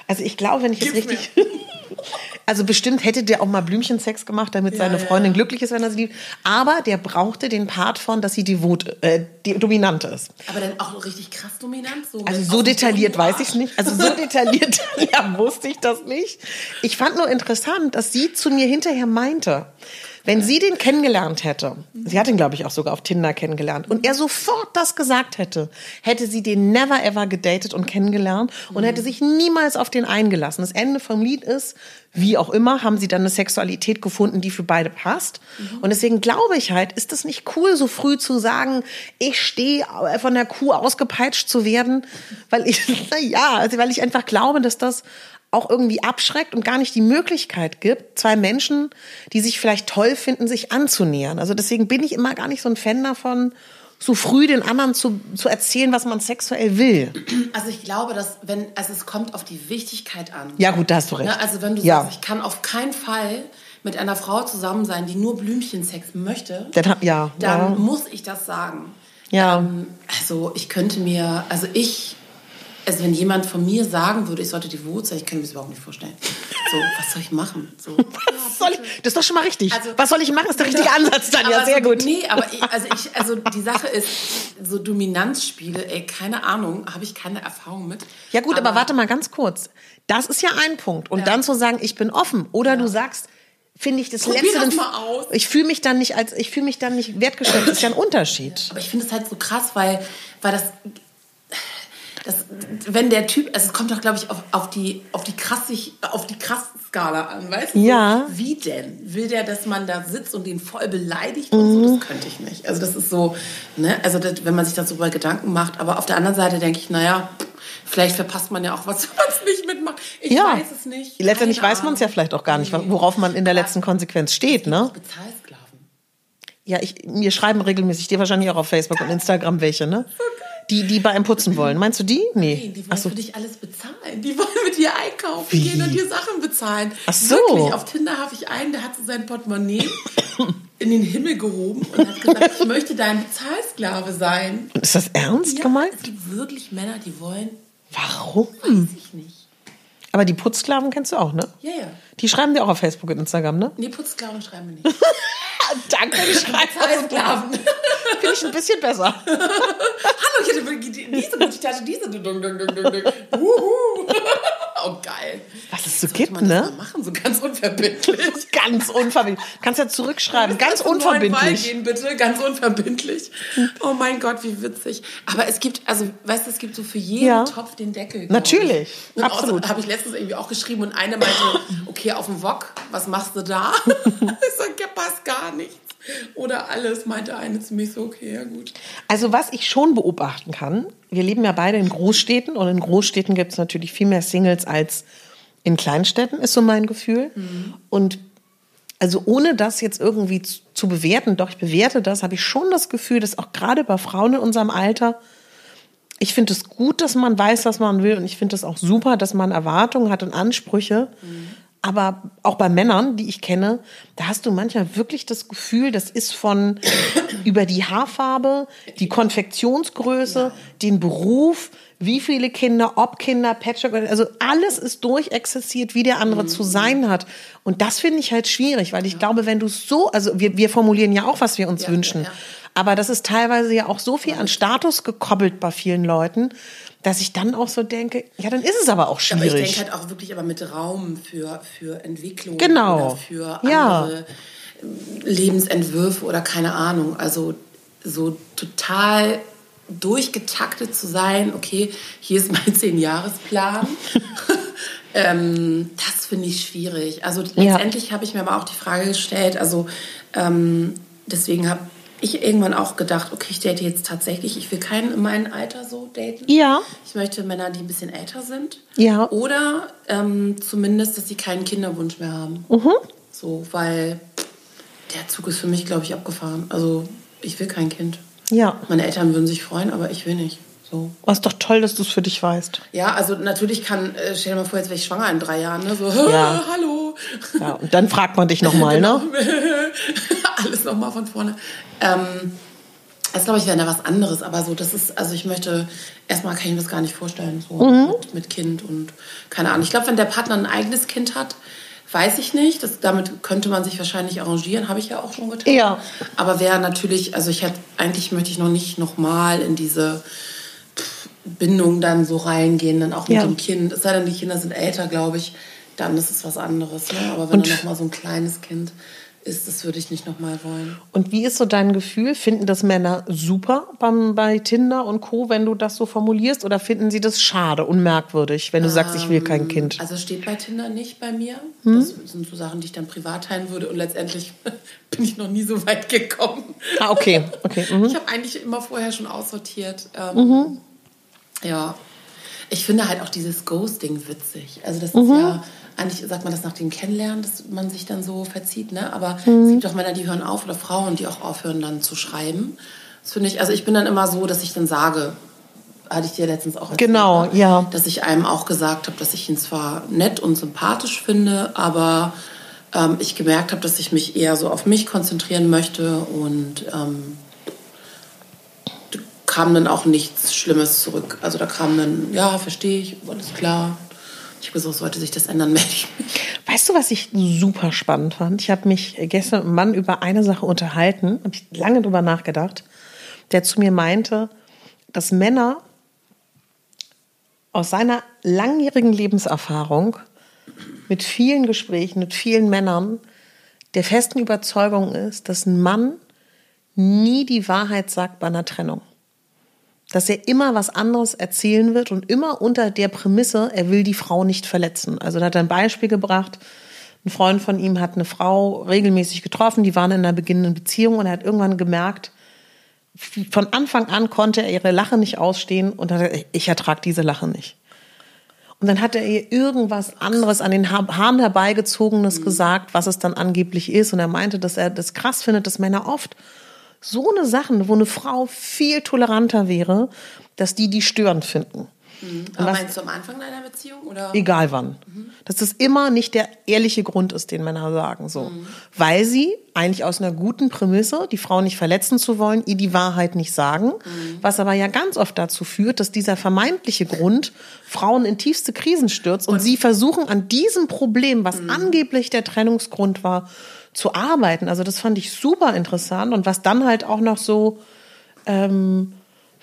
also ich glaube, wenn ich Gib's richtig, also bestimmt hätte der auch mal Blümchensex gemacht, damit seine ja, Freundin glücklich ist, wenn er sie liebt. Aber der brauchte den Part von, dass sie devot, äh, die dominant ist. Aber dann auch richtig krass dominant. So Also so detailliert weiß ich es nicht. Also so detailliert ja, wusste ich das nicht. Ich fand nur interessant, dass sie zu mir hinterher meinte, wenn sie den kennengelernt hätte, sie hat ihn, glaube ich, auch sogar auf Tinder kennengelernt, und er sofort das gesagt hätte, hätte sie den never ever gedatet und kennengelernt und hätte sich niemals auf den eingelassen. Das Ende vom Lied ist, wie auch immer, haben sie dann eine Sexualität gefunden, die für beide passt. Und deswegen glaube ich halt, ist das nicht cool, so früh zu sagen, ich stehe von der Kuh ausgepeitscht zu werden, weil ich, na ja, also weil ich einfach glaube, dass das auch irgendwie abschreckt und gar nicht die Möglichkeit gibt, zwei Menschen, die sich vielleicht toll finden, sich anzunähern. Also deswegen bin ich immer gar nicht so ein Fan davon, so früh den anderen zu, zu erzählen, was man sexuell will. Also ich glaube, dass wenn, also es kommt auf die Wichtigkeit an. Ja gut, da hast du recht. Ne? Also wenn du ja. sagst, ich kann auf keinen Fall mit einer Frau zusammen sein, die nur Blümchensex möchte, Dann, ja, dann ja. muss ich das sagen. Ja. Ähm, also ich könnte mir, also ich, also wenn jemand von mir sagen würde, ich sollte devot sein, ich könnte mir das überhaupt nicht vorstellen. So, was soll ich machen? So, Was soll ich, das ist doch schon mal richtig. Also- was soll ich machen? Ist der richtige Ansatz dann. Ja, Aber sehr gut. Nee, aber ich, also ich, also die Sache ist, so Dominanzspiele, ey, keine Ahnung, habe ich keine Erfahrung mit. Ja gut, aber, warte mal ganz kurz. Das ist ja ein Punkt. Und dann zu sagen, ich bin offen. Oder du sagst, finde ich das Probier letzte. das dann- mal aus. Ich fühle mich dann nicht als, ich fühle mich dann nicht wertgeschätzt. Das ist ja ein Unterschied. Aber ich finde es halt so krass, weil, weil das, das, wenn der Typ, also es kommt doch, glaube ich, auf, auf die, auf die krassig, auf die Krass-Skala an, weißt du? Ja. Wie denn? Will der, dass man da sitzt und den voll beleidigt und so? Das könnte ich nicht. Also das ist so, ne, also das, wenn man sich darüber Gedanken macht. Aber auf der anderen Seite denke ich, naja, vielleicht verpasst man ja auch was, wenn man es nicht mitmacht. Ich ja. weiß es nicht. Letztendlich Keine weiß man es ja vielleicht auch gar nicht, worauf man in der letzten Konsequenz steht, ne? Bezahlsklaven. Ja, ich, mir schreiben regelmäßig, dir wahrscheinlich auch auf Facebook und Instagram welche, ne? Die, die bei einem putzen wollen. Meinst du die? Nee. Nee, die wollen so. für dich alles bezahlen. Die wollen mit dir einkaufen Wie? gehen und dir Sachen bezahlen. Ach so. Wirklich, auf Tinder habe ich einen, der hat so sein Portemonnaie. in den Himmel gehoben und hat gesagt, ich möchte dein Bezahlsklave sein. Ist das ernst Ja, gemeint? es gibt wirklich Männer, die wollen, Warum? weiß ich nicht. Aber die Putzsklaven kennst du auch, ne? Ja, ja. Die schreiben dir auch auf Facebook und Instagram, ne? Nee, Putzsklaven schreiben wir nicht. Danke, die schreiben Bezahlsklaven. Finde ich ein bisschen besser. Hallo, ich die- diese gute Tasche, diese. Dung, dung, dung, dung. Oh, geil. Was es so gibt, man das ne? mal machen, so ganz unverbindlich. Ganz unverbindlich. Kannst ja zurückschreiben. Ganz unverbindlich. Gehen, bitte, ganz unverbindlich. Oh mein Gott, wie witzig. Aber es gibt, also, weißt du, es gibt so für jeden Ja. Topf den Deckel. Natürlich, absolut. habe ich letztens irgendwie auch geschrieben und eine meinte, okay, auf dem Wok, was machst du da? ich sag, ja, passt gar nichts. Oder alles, meinte eine zu mir so, okay, ja gut. Also was ich schon beobachten kann, wir leben ja beide in Großstädten und in Großstädten gibt es natürlich viel mehr Singles als in Kleinstädten, ist so mein Gefühl. Und also ohne das jetzt irgendwie zu, zu bewerten, doch ich bewerte das, habe ich schon das Gefühl, dass auch gerade bei Frauen in unserem Alter, ich finde es gut, dass man weiß, was man will und ich finde es auch super, dass man Erwartungen hat und Ansprüche. Aber auch bei Männern, die ich kenne, da hast du manchmal wirklich das Gefühl, das ist von über die Haarfarbe, die Konfektionsgröße, den Beruf, wie viele Kinder, ob Kinder, Patchwork, also alles ist durchexerziert, wie der andere zu sein hat. Und das finde ich halt schwierig, weil ich glaube, wenn du so, also wir, wir formulieren ja auch, was wir uns Ja, wünschen. ja, ja. Aber das ist teilweise ja auch so viel an Status gekoppelt bei vielen Leuten, dass ich dann auch so denke, ja, dann ist es aber auch Aber schwierig. ich denke halt auch wirklich aber mit Raum für, für Entwicklung Genau. oder für Ja. andere ähm, Lebensentwürfe oder keine Ahnung. Also so total durchgetaktet zu sein, okay, hier ist mein Zehn-Jahres-Plan. ähm, das finde ich schwierig. Also Ja. letztendlich habe ich mir aber auch die Frage gestellt, also ähm, deswegen habe ich irgendwann auch gedacht, okay, ich date jetzt tatsächlich, ich will keinen in meinem Alter so daten. Ja. Ich möchte Männer, die ein bisschen älter sind. Ja. Oder ähm, zumindest, dass sie keinen Kinderwunsch mehr haben. Mhm. So, weil der Zug ist für mich, glaube ich, abgefahren. Also, ich will kein Kind. Ja. Meine Eltern würden sich freuen, aber ich will nicht. So. Oh, ist doch toll, dass du es für dich weißt. Ja, also natürlich kann, äh, stell dir mal vor, jetzt wäre ich schwanger in drei Jahren, ne? So, Ja. hallo. Ja, und dann fragt man dich nochmal, ne? Alles nochmal von vorne. Ähm, das glaube ich wäre da was anderes, aber so, das ist, also ich möchte, erstmal kann ich mir das gar nicht vorstellen, so Mhm. mit, mit Kind und keine Ahnung. Ich glaube, wenn der Partner ein eigenes Kind hat, weiß ich nicht. Das, damit könnte man sich wahrscheinlich arrangieren, habe ich ja auch schon getan. Ja. Aber wäre natürlich, also ich hätte, eigentlich möchte ich noch nicht nochmal in diese Bindung dann so reingehen, dann auch mit Ja. dem Kind. Es sei denn, die Kinder sind älter, glaube ich, dann ist es was anderes. Ne? Aber wenn Und- dann nochmal so ein kleines Kind ist, das würde ich nicht nochmal wollen. Und wie ist so dein Gefühl? Finden das Männer super beim, bei Tinder und Co., wenn du das so formulierst? Oder finden sie das schade und merkwürdig, wenn du sagst, ich will kein Kind? Also steht bei Tinder nicht bei mir. Hm? Das sind so Sachen, die ich dann privat teilen würde. Und letztendlich bin ich noch nie so weit gekommen. Ah, okay. okay. Mhm. Ich habe eigentlich immer vorher schon aussortiert. Ähm, Ja. Ich finde halt auch dieses Ghosting witzig. Also das ist Mhm. ja, eigentlich sagt man das nach dem Kennenlernen, dass man sich dann so verzieht, ne? Aber Mhm. es gibt auch Männer, die hören auf oder Frauen, die auch aufhören dann zu schreiben. Das finde ich, also ich bin dann immer so, dass ich dann sage, hatte ich dir letztens auch erzählt, Genau, ne? ja. Dass ich einem auch gesagt habe, dass ich ihn zwar nett und sympathisch finde, aber ähm, ich gemerkt habe, dass ich mich eher so auf mich konzentrieren möchte und ähm, kam dann auch nichts Schlimmes zurück. Also da kam dann, ja, verstehe ich, alles klar. Ich habe gesagt, sollte sich das ändern, melde ich mich. Weißt du, was ich super spannend fand? Ich habe mich gestern mit einem Mann über eine Sache unterhalten, habe ich lange drüber nachgedacht, der zu mir meinte, dass Männer aus seiner langjährigen Lebenserfahrung mit vielen Gesprächen, mit vielen Männern der festen Überzeugung ist, dass ein Mann nie die Wahrheit sagt bei einer Trennung. Dass er immer was anderes erzählen wird und immer unter der Prämisse, er will die Frau nicht verletzen. Also da hat er ein Beispiel gebracht. Ein Freund von ihm hat eine Frau regelmäßig getroffen, die waren in einer beginnenden Beziehung und er hat irgendwann gemerkt, von Anfang an konnte er ihre Lache nicht ausstehen und hat gesagt, ich ertrage diese Lache nicht. Und dann hat er ihr irgendwas anderes an den Ha- Haaren herbeigezogenes gesagt, was es dann angeblich ist. Und er meinte, dass er das krass findet, dass Männer oft so eine Sachen, wo eine Frau viel toleranter wäre, dass die die störend finden. Und Aber meinst du am Anfang deiner Beziehung? Oder? Egal wann. Dass das immer nicht der ehrliche Grund ist, den Männer sagen. So. Weil sie eigentlich aus einer guten Prämisse, die Frau nicht verletzen zu wollen, ihr die Wahrheit nicht sagen. Was aber ja ganz oft dazu führt, dass dieser vermeintliche Grund Frauen in tiefste Krisen stürzt und, sie versuchen an diesem Problem, was angeblich der Trennungsgrund war, zu arbeiten. Also das fand ich super interessant und was dann halt auch noch so ähm,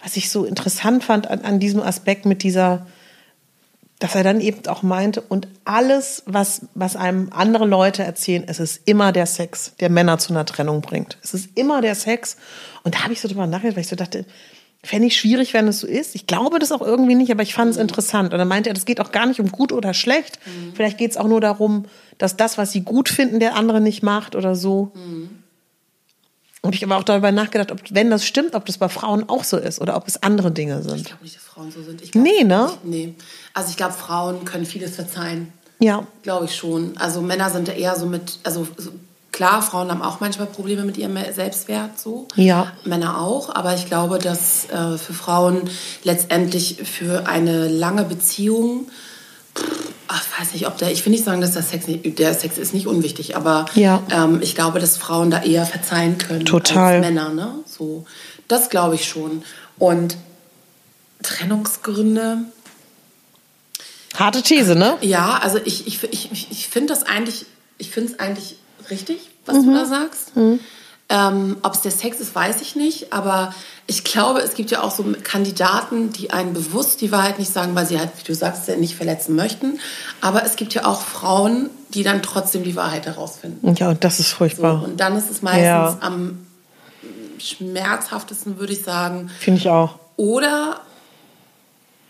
was ich so interessant fand an, an diesem Aspekt mit dieser, dass er dann eben auch meinte, und alles, was, was einem andere Leute erzählen, es ist immer der Sex, der Männer zu einer Trennung bringt. Es ist immer der Sex. Und da habe ich so drüber nachgedacht, weil ich so dachte, fände ich schwierig, wenn es so ist. Ich glaube das auch irgendwie nicht, aber ich fand es interessant. Und dann meinte er, das geht auch gar nicht um gut oder schlecht. Vielleicht geht es auch nur darum, dass das, was sie gut finden, der andere nicht macht oder so. Und ich habe auch darüber nachgedacht, ob, wenn das stimmt, ob das bei Frauen auch so ist oder ob es andere Dinge Ich sind. glaube nicht, dass Frauen so sind. Ich Nee, ne? Ich, nee. Also ich glaube, Frauen können vieles verzeihen. Ja, Glaube ich schon. Also Männer sind da eher so mit, also so, klar, Frauen haben auch manchmal Probleme mit ihrem Selbstwert, so. Ja. Männer auch, aber ich glaube, dass äh, für Frauen letztendlich für eine lange Beziehung, ach, ich weiß nicht, ob der, ich will nicht sagen, dass der Sex nicht, der Sex ist nicht unwichtig, aber Ja. ähm, ich glaube, dass Frauen da eher verzeihen können Total. als Männer, ne? So, das glaube ich schon. Und Trennungsgründe, harte These, ne? ja, also ich, ich, ich, ich- ich finde das eigentlich, ich finde es eigentlich richtig, was du da sagst. Ähm, Ob es der Sex ist, weiß ich nicht, aber ich glaube, es gibt ja auch so Kandidaten, die einen bewusst die Wahrheit nicht sagen, weil sie halt, wie du sagst, nicht verletzen möchten. Aber es gibt ja auch Frauen, die dann trotzdem die Wahrheit herausfinden. Ja, und das ist So, furchtbar. und dann ist es meistens Ja. am schmerzhaftesten, würde ich sagen. Finde ich auch. Oder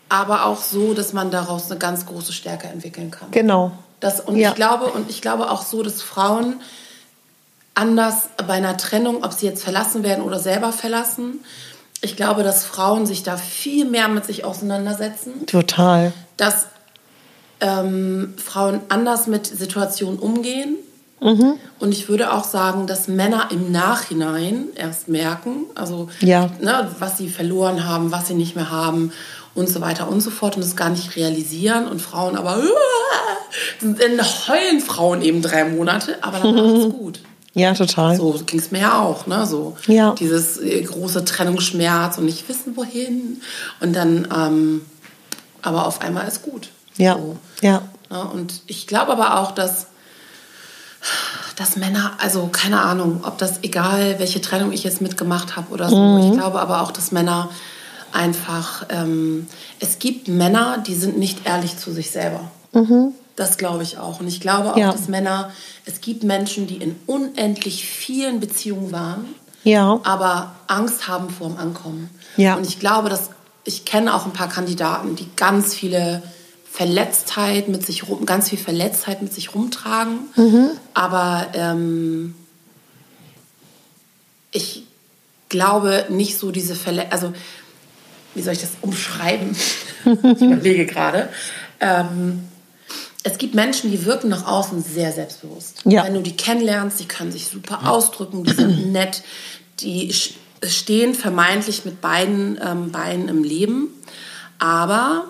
aber auch so, dass man daraus eine ganz große Stärke entwickeln kann. Genau. Das, und Ja. ich glaube, und ich glaube auch so, dass Frauen anders bei einer Trennung, ob sie jetzt verlassen werden oder selber verlassen, ich glaube, dass Frauen sich da viel mehr mit sich auseinandersetzen, Total. dass ähm, Frauen anders mit Situationen umgehen. Mhm. Und ich würde auch sagen, dass Männer im Nachhinein erst merken, also Ja. ne, was sie verloren haben, was sie nicht mehr haben und so weiter und so fort und das gar nicht realisieren und Frauen aber dann heulen Frauen eben drei Monate, aber dann ist es gut. Ja, total. So ging es mir ja auch, ne? So Ja. dieses äh, große Trennungsschmerz und nicht wissen wohin und dann, ähm, aber auf einmal ist gut. Ja. So. Ja. Ja, und ich glaube aber auch, dass, dass Männer, also keine Ahnung, ob das egal, welche Trennung ich jetzt mitgemacht habe oder so, Mhm. ich glaube aber auch, dass Männer einfach, ähm, es gibt Männer, die sind nicht ehrlich zu sich selber. Das glaube ich auch. Und ich glaube auch, Mhm. Ja. dass Männer, es gibt Menschen, die in unendlich vielen Beziehungen waren, Ja. aber Angst haben vor dem Ankommen. Ja. Und ich glaube, dass ich kenne auch ein paar Kandidaten, die ganz viele Verletztheit mit sich rum, ganz viel Verletztheit mit sich rumtragen. Mhm. Aber ähm, ich glaube nicht so diese Verletztheit, also wie soll ich das umschreiben? ich überlege gerade. Ähm, es gibt Menschen, die wirken nach außen sehr selbstbewusst. Ja. Wenn du die kennenlernst, die können sich super ausdrücken, die sind nett, die stehen vermeintlich mit beiden ähm, Beinen im Leben. Aber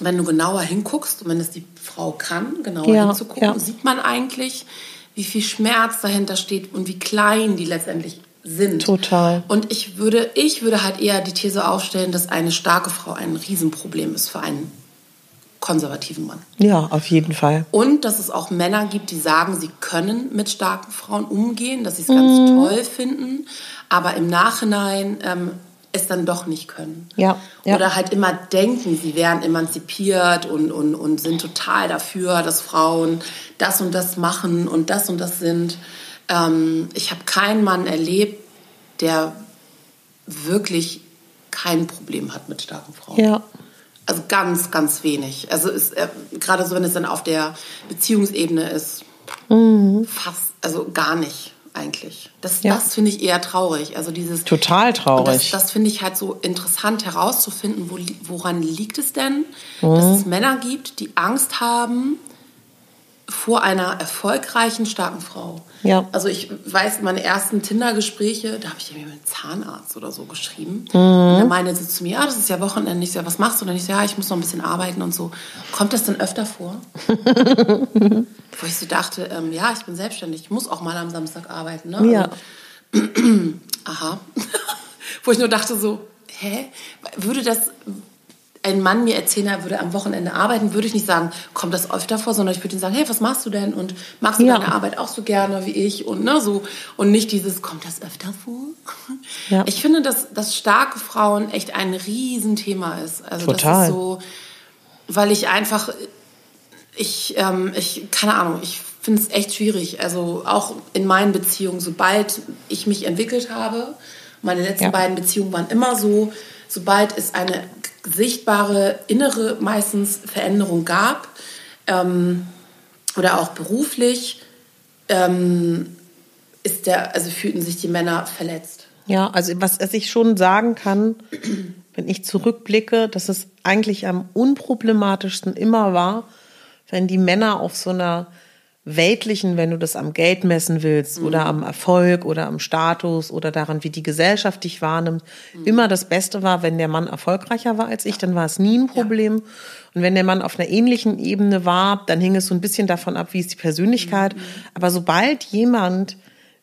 wenn du genauer hinguckst und wenn es die Frau kann, genauer Ja, hinzugucken, ja. sieht man eigentlich, wie viel Schmerz dahinter steht und wie klein die letztendlich sind. Total. Und ich würde, ich würde halt eher die These aufstellen, dass eine starke Frau ein Riesenproblem ist für einen konservativen Mann. Ja, auf jeden Fall. Und dass es auch Männer gibt, die sagen, sie können mit starken Frauen umgehen, dass sie es ganz Mhm. toll finden, aber im Nachhinein ähm, es dann doch nicht können. Ja, ja. Oder halt immer denken, sie wären emanzipiert und, und, und sind total dafür, dass Frauen das und das machen und das und das sind. Ähm, ich habe keinen Mann erlebt, der wirklich kein Problem hat mit starken Frauen. Ja. Also ganz, ganz wenig. Also ist, äh, gerade so, wenn es dann auf der Beziehungsebene ist, fast, also gar nicht eigentlich. Das, Ja. das finde ich eher traurig. Also dieses Total und Das, traurig. das finde ich halt so interessant herauszufinden, wo, woran liegt es denn, Mhm. dass es Männer gibt, die Angst haben, vor einer erfolgreichen, starken Frau. Ja. Also ich weiß, meine ersten Tinder-Gespräche, da habe ich irgendwie mit Zahnarzt oder so geschrieben. Mhm. Und dann meinte sie zu mir, ja, das ist ja Wochenende. Ich so, ja, was machst du? Und dann ich so, ja, ich muss noch ein bisschen arbeiten und so. Kommt das denn öfter vor? Wo ich so dachte, ähm, ja, ich bin selbstständig, ich muss auch mal am Samstag arbeiten. Ne? Ja. Und, aha. Wo ich nur dachte so, hä? Würde das ein Mann mir erzählen, er würde am Wochenende arbeiten, würde ich nicht sagen, kommt das öfter vor, sondern ich würde ihm sagen, hey, was machst du denn? Und machst du Ja. deine Arbeit auch so gerne wie ich? Und ne, so. Und nicht dieses, kommt das öfter vor? Ja. Ich finde, dass, dass starke Frauen echt ein Riesenthema ist. Also Total. das ist so, weil ich einfach, ich, ähm, ich, keine Ahnung, ich finde es echt schwierig. Also auch in meinen Beziehungen, sobald ich mich entwickelt habe, meine letzten Ja. beiden Beziehungen waren immer so, sobald es eine sichtbare innere meistens Veränderung gab ähm, oder auch beruflich, ähm, ist der, also fühlten sich die Männer verletzt. Ja, also was, was ich schon sagen kann, wenn ich zurückblicke, dass es eigentlich am unproblematischsten immer war, wenn die Männer auf so einer weltlichen, wenn du das am Geld messen willst oder am Erfolg oder am Status oder daran, wie die Gesellschaft dich wahrnimmt, immer das Beste war, wenn der Mann erfolgreicher war als ich, dann war es nie ein Problem. Und wenn der Mann auf einer ähnlichen Ebene war, dann hing es so ein bisschen davon ab, wie ist die Persönlichkeit. Aber sobald jemand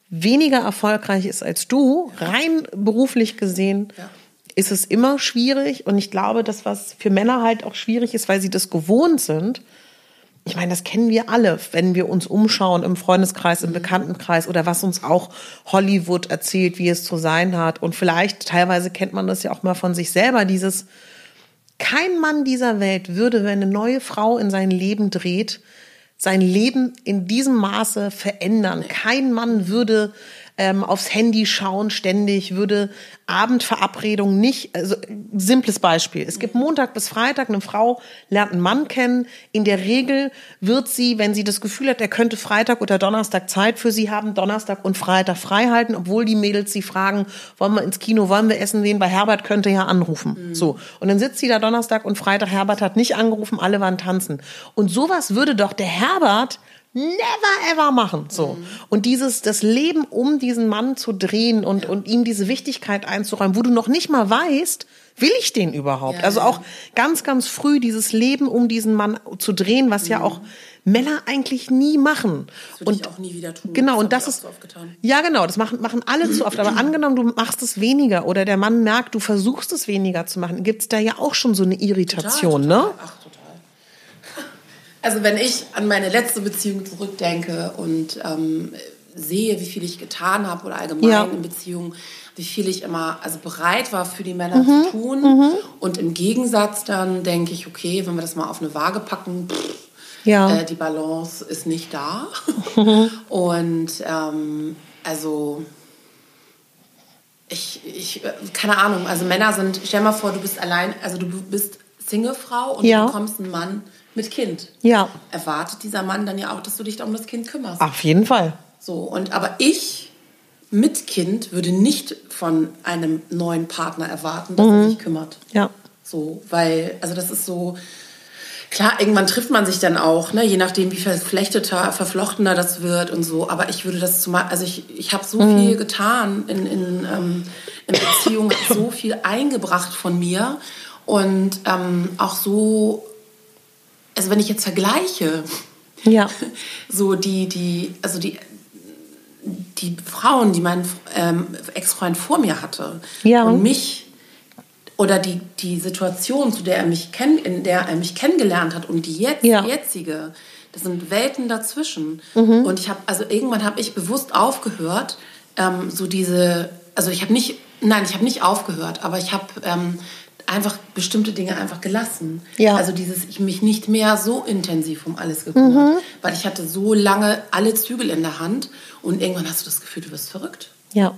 weniger erfolgreich ist als du, rein beruflich gesehen, Ja. ist es immer schwierig. Und ich glaube, das, was für Männer halt auch schwierig ist, weil sie das gewohnt sind. Ich meine, das kennen wir alle, wenn wir uns umschauen im Freundeskreis, im Bekanntenkreis oder was uns auch Hollywood erzählt, wie es zu sein hat. Und vielleicht teilweise kennt man das ja auch mal von sich selber, dieses, kein Mann dieser Welt würde, wenn eine neue Frau in sein Leben dreht, sein Leben in diesem Maße verändern. Kein Mann würde ähm, aufs Handy schauen ständig, würde Abendverabredungen nicht, also simples Beispiel. Es gibt Montag bis Freitag, eine Frau lernt einen Mann kennen. In der Regel wird sie, wenn sie das Gefühl hat, er könnte Freitag oder Donnerstag Zeit für sie haben, Donnerstag und Freitag frei halten, obwohl die Mädels sie fragen, wollen wir ins Kino, wollen wir essen gehen, weil Herbert könnte ja anrufen. So. Und dann sitzt sie da Donnerstag und Freitag, Herbert hat nicht angerufen, alle waren tanzen. Und sowas würde doch der Herbert never ever machen. So. Und dieses, das Leben um diesen Mann zu drehen und, und ihm diese Wichtigkeit einzuräumen, wo du noch nicht mal weißt, will ich den überhaupt? Ja, also ja. auch ganz, ganz früh dieses Leben um diesen Mann zu drehen, was ja auch Männer eigentlich nie machen. Das würde ich auch nie wieder tun. Genau, und das ich auch ist. so. Ja, genau, das machen, machen alle zu oft. Aber angenommen, du machst es weniger oder der Mann merkt, du versuchst es weniger zu machen, gibt's da ja auch schon so eine Irritation, total, ne? total. Ach, total. Also wenn ich an meine letzte Beziehung zurückdenke und ähm, sehe, wie viel ich getan habe oder allgemein Ja. in Beziehungen, wie viel ich immer also bereit war für die Männer Mhm, zu tun. Und im Gegensatz dann denke ich, okay, wenn wir das mal auf eine Waage packen, pff, Ja. äh, die Balance ist nicht da. und ähm, also ich, ich, keine Ahnung, also Männer sind, stell mal vor, du bist allein, also du bist Singlefrau und Ja. du bekommst einen Mann mit Kind. Ja. Erwartet dieser Mann dann ja auch, dass du dich um das Kind kümmerst. Auf jeden Fall. So, und aber ich mit Kind würde nicht von einem neuen Partner erwarten, dass er sich kümmert. Ja. So, weil, also das ist so, klar, irgendwann trifft man sich dann auch, ne, je nachdem, wie verflechteter, verflochtener das wird und so. Aber ich würde das zumal, also ich, ich habe so viel getan in, in, ähm, in Beziehungen, hab so viel eingebracht von mir und ähm, auch so, also wenn ich jetzt vergleiche, Ja. so die, die, also die, die Frauen, die mein ähm, Ex-Freund vor mir hatte Ja. und mich oder die, die Situation, zu der er mich kenn, in der er mich kennengelernt hat und die jetzt, Ja. jetzige, das sind Welten dazwischen. Mhm. Und ich habe, also irgendwann habe ich bewusst aufgehört, ähm, so diese, also ich habe nicht, nein, ich habe nicht aufgehört, aber ich habe ähm, einfach bestimmte Dinge einfach gelassen. Ja. Also dieses, ich mich nicht mehr so intensiv um alles gekümmert, weil ich hatte so lange alle Zügel in der Hand und irgendwann hast du das Gefühl, du wirst verrückt. Ja.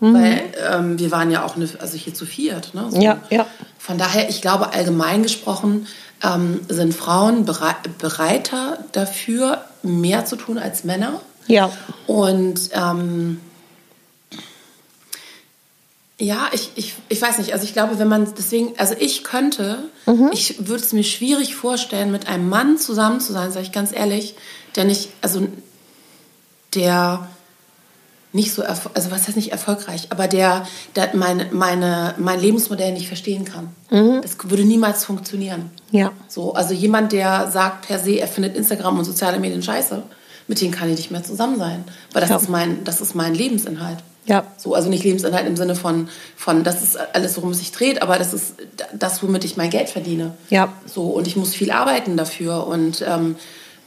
Weil ähm, wir waren ja auch eine, also hier zu viert. Ne? So. Ja, ja. Von daher, ich glaube, allgemein gesprochen ähm, sind Frauen berei bereiter dafür, mehr zu tun als Männer. Ja. Und ähm, Ja, ich, ich, ich weiß nicht. Also ich glaube, wenn man deswegen, also ich könnte, Mhm. ich würde es mir schwierig vorstellen, mit einem Mann zusammen zu sein, sage ich ganz ehrlich, der nicht, also der nicht so, also was heißt nicht erfolgreich, aber der, der meine, meine, mein Lebensmodell nicht verstehen kann. Das würde niemals funktionieren. Mhm. Ja. So, also jemand, der sagt per se, er findet Instagram und soziale Medien scheiße, mit dem kann ich nicht mehr zusammen sein. Weil das, Ja. ist, mein, das ist mein Lebensinhalt. Ja. So, also nicht Lebensinhalt im Sinne von, von, das ist alles, worum es sich dreht, aber das ist das, womit ich mein Geld verdiene. Ja. So, und ich muss viel arbeiten dafür. Und ähm,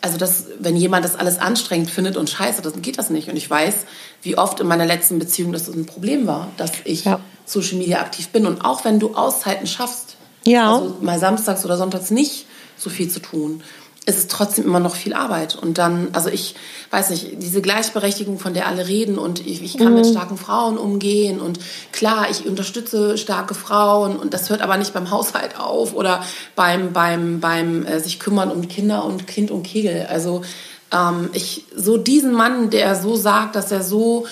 also das, wenn jemand das alles anstrengend findet und scheiße, dann geht das nicht. Und ich weiß, wie oft in meiner letzten Beziehung das ein Problem war, dass ich Ja. Social Media aktiv bin. Und auch wenn du Auszeiten schaffst, Ja. also mal samstags oder sonntags nicht so viel zu tun, ist es trotzdem immer noch viel Arbeit. Und dann, also ich weiß nicht, diese Gleichberechtigung, von der alle reden und ich, ich kann mit starken Frauen umgehen und klar, ich unterstütze starke Frauen und das hört aber nicht beim Haushalt auf oder beim, beim, beim äh, sich kümmern um Kinder und Kind und Kegel. Also ähm, ich, so diesen Mann, der so sagt, dass er so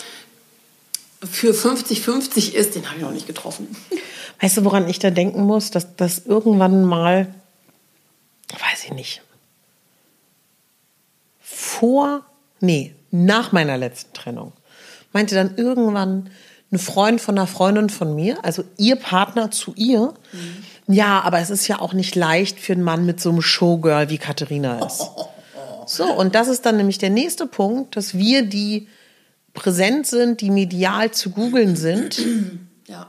für 50-50 ist, den habe ich noch nicht getroffen. Weißt du, woran ich da denken muss? Dass das irgendwann mal, weiß ich nicht, vor, nee, nach meiner letzten Trennung, meinte dann irgendwann ein Freund von einer Freundin von mir, also ihr Partner zu ihr, ja, aber es ist ja auch nicht leicht für einen Mann mit so einem Showgirl wie Katharina ist. So, und das ist dann nämlich der nächste Punkt, dass wir, die präsent sind, die medial zu googeln sind, Ja.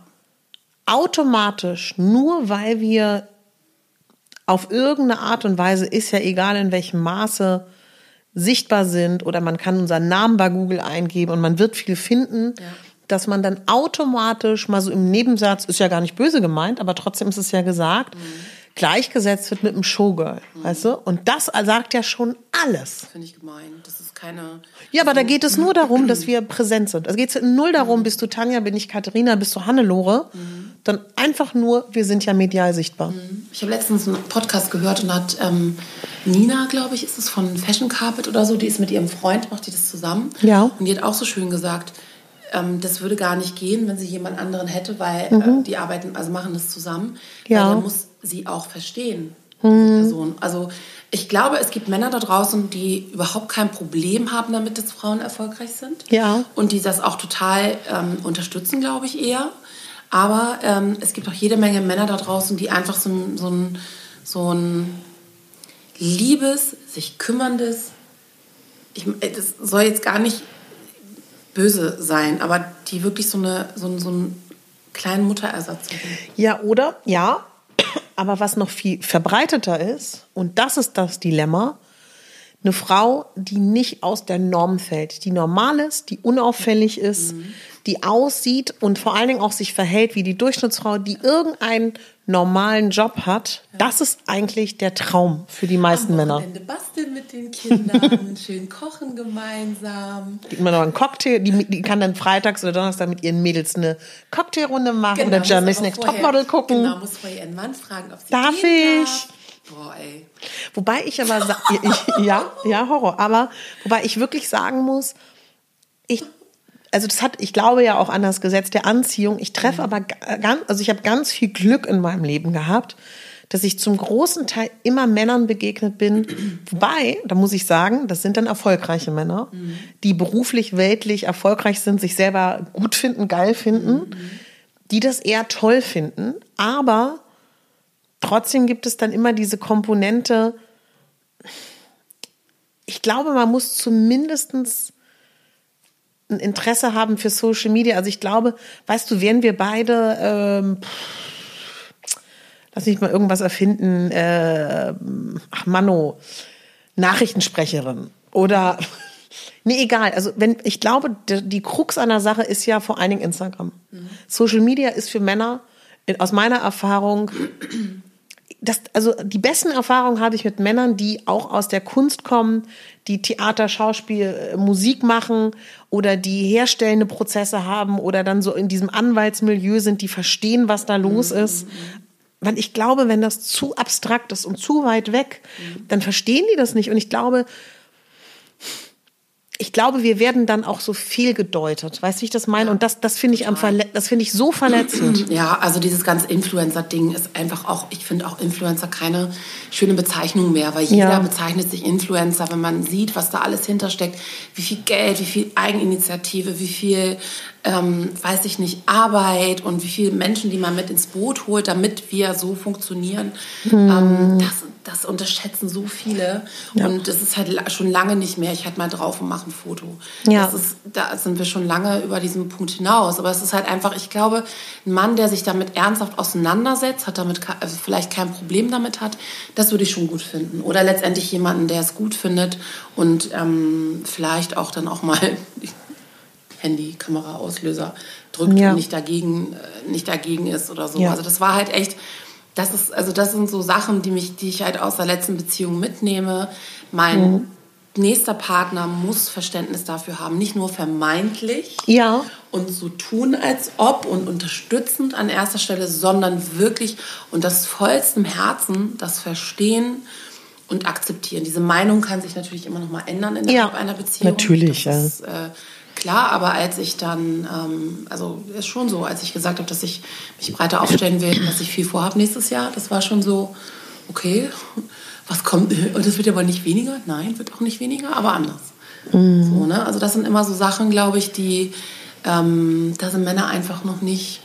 automatisch, nur weil wir auf irgendeine Art und Weise, ist ja egal in welchem Maße, sichtbar sind oder man kann unseren Namen bei Google eingeben und man wird viel finden, Ja. dass man dann automatisch mal so im Nebensatz, ist ja gar nicht böse gemeint, aber trotzdem ist es ja gesagt, gleichgesetzt wird mit einem Showgirl, weißt du? Und das sagt ja schon alles. Finde ich gemein. Das ist keine. Ja, aber da geht es nur darum, dass wir präsent sind. Also geht es null darum, bist du Tanja, bin ich Katharina, bist du Hannelore. Dann einfach nur, wir sind ja medial sichtbar. Ich habe letztens einen Podcast gehört und hat ähm, Nina, glaube ich, ist es von Fashion Carpet oder so, die ist mit ihrem Freund, macht die das zusammen. Ja. Und die hat auch so schön gesagt, ähm, das würde gar nicht gehen, wenn sie jemand anderen hätte, weil äh, die arbeiten, also machen das zusammen. Ja. Weil der muss sie auch verstehen, die Person. Also ich glaube, es gibt Männer da draußen, die überhaupt kein Problem haben damit, dass Frauen erfolgreich sind. Ja. Und die das auch total ähm, unterstützen, glaube ich, eher. Aber ähm, es gibt auch jede Menge Männer da draußen, die einfach so, ein- so, ein, so ein liebes, sich kümmerndes, ich, äh, das soll jetzt gar nicht böse sein, aber die wirklich so, eine, so, einen- so einen kleinen Mutterersatz suchen. Ja, oder? Ja. Aber was noch viel verbreiteter ist, und das ist das Dilemma, eine Frau, die nicht aus der Norm fällt, die normal ist, die unauffällig ist, die aussieht und vor allen Dingen auch sich verhält wie die Durchschnittsfrau, die irgendeinen normalen Job hat. Das ist eigentlich der Traum für die meisten Männer. Wochenende basteln mit den Kindern, schön kochen gemeinsam. Die immer noch einen Cocktail, die, die kann dann freitags oder donnerstag mit ihren Mädels eine Cocktailrunde machen oder muss aber Next vorher- Topmodel gucken. Genau, muss vorher ihren Mann fragen, ob sie Darf gehen ich? Darf. Boah, ey. Wobei ich aber sa- ich, ja, ja, Horror. Aber wobei ich wirklich sagen muss, ich, also das hat, ich glaube ja auch an das Gesetz der Anziehung. Ich treffe aber ganz, also ich habe ganz viel Glück in meinem Leben gehabt, dass ich zum großen Teil immer Männern begegnet bin. Wobei, da muss ich sagen, das sind dann erfolgreiche Männer, die beruflich, weltlich erfolgreich sind, sich selber gut finden, geil finden, die das eher toll finden. Aber trotzdem gibt es dann immer diese Komponente, ich glaube, man muss zumindestens ein Interesse haben für Social Media. Also ich glaube, weißt du, wären wir beide, ähm, lass mich mal irgendwas erfinden, äh, ach Mano, Nachrichtensprecherin oder nee, egal. Also wenn ich glaube, die, Krux einer Sache ist ja vor allen Dingen Instagram. Social Media ist für Männer in- aus meiner Erfahrung das, also die besten Erfahrungen habe ich mit Männern, die auch aus der Kunst kommen, die Theater, Schauspiel, äh, Musik machen oder die herstellende Prozesse haben oder dann so in diesem Anwaltsmilieu sind, die verstehen, was da los ist. Weil ich glaube, wenn das zu abstrakt ist und zu weit weg, dann verstehen die das nicht. Und ich glaube, ich glaube, wir werden dann auch so fehlgedeutet. Weißt du, wie ich das meine? Und das, das finde ich am Verle das finde ich so verletzend. Ja, also dieses ganze Influencer-Ding ist einfach auch, ich finde auch Influencer keine schöne Bezeichnung mehr, weil jeder Ja. bezeichnet sich Influencer, wenn man sieht, was da alles hintersteckt, wie viel Geld, wie viel Eigeninitiative, wie viel, ähm, weiß ich nicht, Arbeit und wie viele Menschen, die man mit ins Boot holt, damit wir so funktionieren. Hm. Ähm, das, das unterschätzen so viele und das ist halt schon lange nicht mehr. Ich halt mal drauf und mache ein Foto. Ja. Das ist, da sind wir schon lange über diesen Punkt hinaus. Aber es ist halt einfach, ich glaube, ein Mann, der sich damit ernsthaft auseinandersetzt, hat damit also vielleicht kein Problem damit hat, das würde ich schon gut finden. Oder letztendlich jemanden, der es gut findet und ähm, vielleicht auch dann auch mal Handy, Kamera, Auslöser drückt Ja. und nicht dagegen, äh, nicht dagegen ist oder so. Ja. Also das war halt echt, das ist, also das sind so Sachen, die mich, die ich halt aus der letzten Beziehung mitnehme. Mein Mhm. nächster Partner muss Verständnis dafür haben, nicht nur vermeintlich Ja. und so tun, als ob und unterstützend an erster Stelle, sondern wirklich und das vollstem Herzen das Verstehen und akzeptieren. Diese Meinung kann sich natürlich immer noch mal ändern innerhalb Ja, einer Beziehung. natürlich, das ja. Ist, äh, klar, aber als ich dann, ähm, also ist schon so, als ich gesagt habe, dass ich mich breiter aufstellen will, dass ich viel vorhabe nächstes Jahr, das war schon so, okay, was kommt, und es wird aber nicht weniger, nein, wird auch nicht weniger, aber anders. Mhm. So, ne? Also das sind immer so Sachen, glaube ich, die, ähm, da sind Männer einfach noch nicht,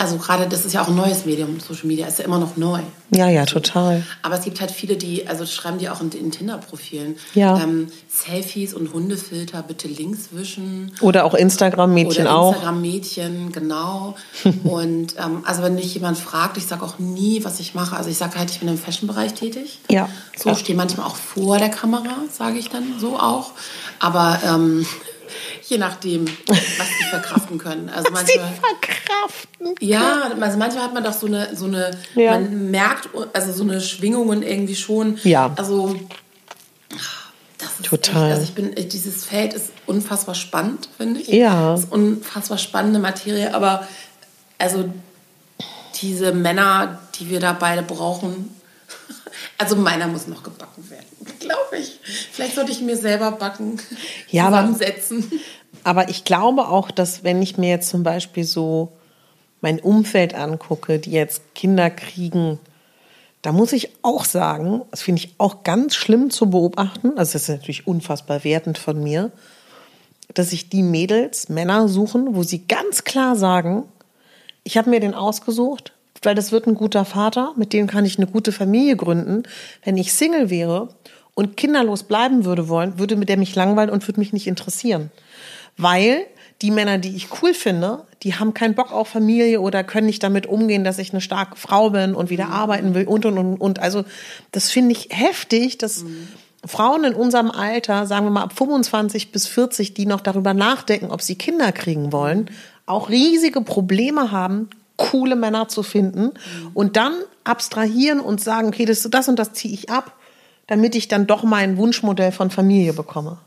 also gerade, das ist ja auch ein neues Medium, Social Media ist ja immer noch neu. Ja, ja, total. Aber es gibt halt viele, die, also das schreiben die auch in, in Tinder-Profilen. Ja. Ähm, Selfies und Hundefilter bitte links wischen. Oder auch Instagram-Mädchen auch. Instagram-Mädchen, genau. und ähm, also wenn mich jemand fragt, ich sage auch nie, was ich mache. Also ich sage halt, ich bin im Fashion-Bereich tätig. Ja, So stehe manchmal auch vor der Kamera, sage ich dann so auch. Aber ähm, je nachdem, was die verkraften können. Also Sie manchmal. verkraften. Ja, also manchmal hat man doch so eine, so eine, Ja. man merkt also so eine Schwingungen irgendwie schon. Ja. Also das ist Total. Echt, also ich bin, dieses Feld ist unfassbar spannend, finde ich. Ja. Es ist unfassbar spannende Materie, aber also diese Männer, die wir da beide brauchen, also meiner muss noch gebacken werden, glaube ich. Vielleicht sollte ich mir selber backen, Ja, zusammensetzen. Aber ich glaube auch, dass wenn ich mir jetzt zum Beispiel so mein Umfeld angucke, die jetzt Kinder kriegen, da muss ich auch sagen, das finde ich auch ganz schlimm zu beobachten, also das ist natürlich unfassbar wertend von mir, dass sich die Mädels Männer suchen, wo sie ganz klar sagen, ich habe mir den ausgesucht, weil das wird ein guter Vater, mit dem kann ich eine gute Familie gründen. Wenn ich Single wäre und kinderlos bleiben würde wollen, würde mit der mich langweilen und würde mich nicht interessieren. Weil die Männer, die ich cool finde, die haben keinen Bock auf Familie oder können nicht damit umgehen, dass ich eine starke Frau bin und wieder arbeiten will und und und und. Also das finde ich heftig, dass Frauen in unserem Alter, sagen wir mal ab 25 bis 40, die noch darüber nachdenken, ob sie Kinder kriegen wollen, auch riesige Probleme haben, coole Männer zu finden und dann abstrahieren und sagen, okay, das, das und das ziehe ich ab, damit ich dann doch mein Wunschmodell von Familie bekomme.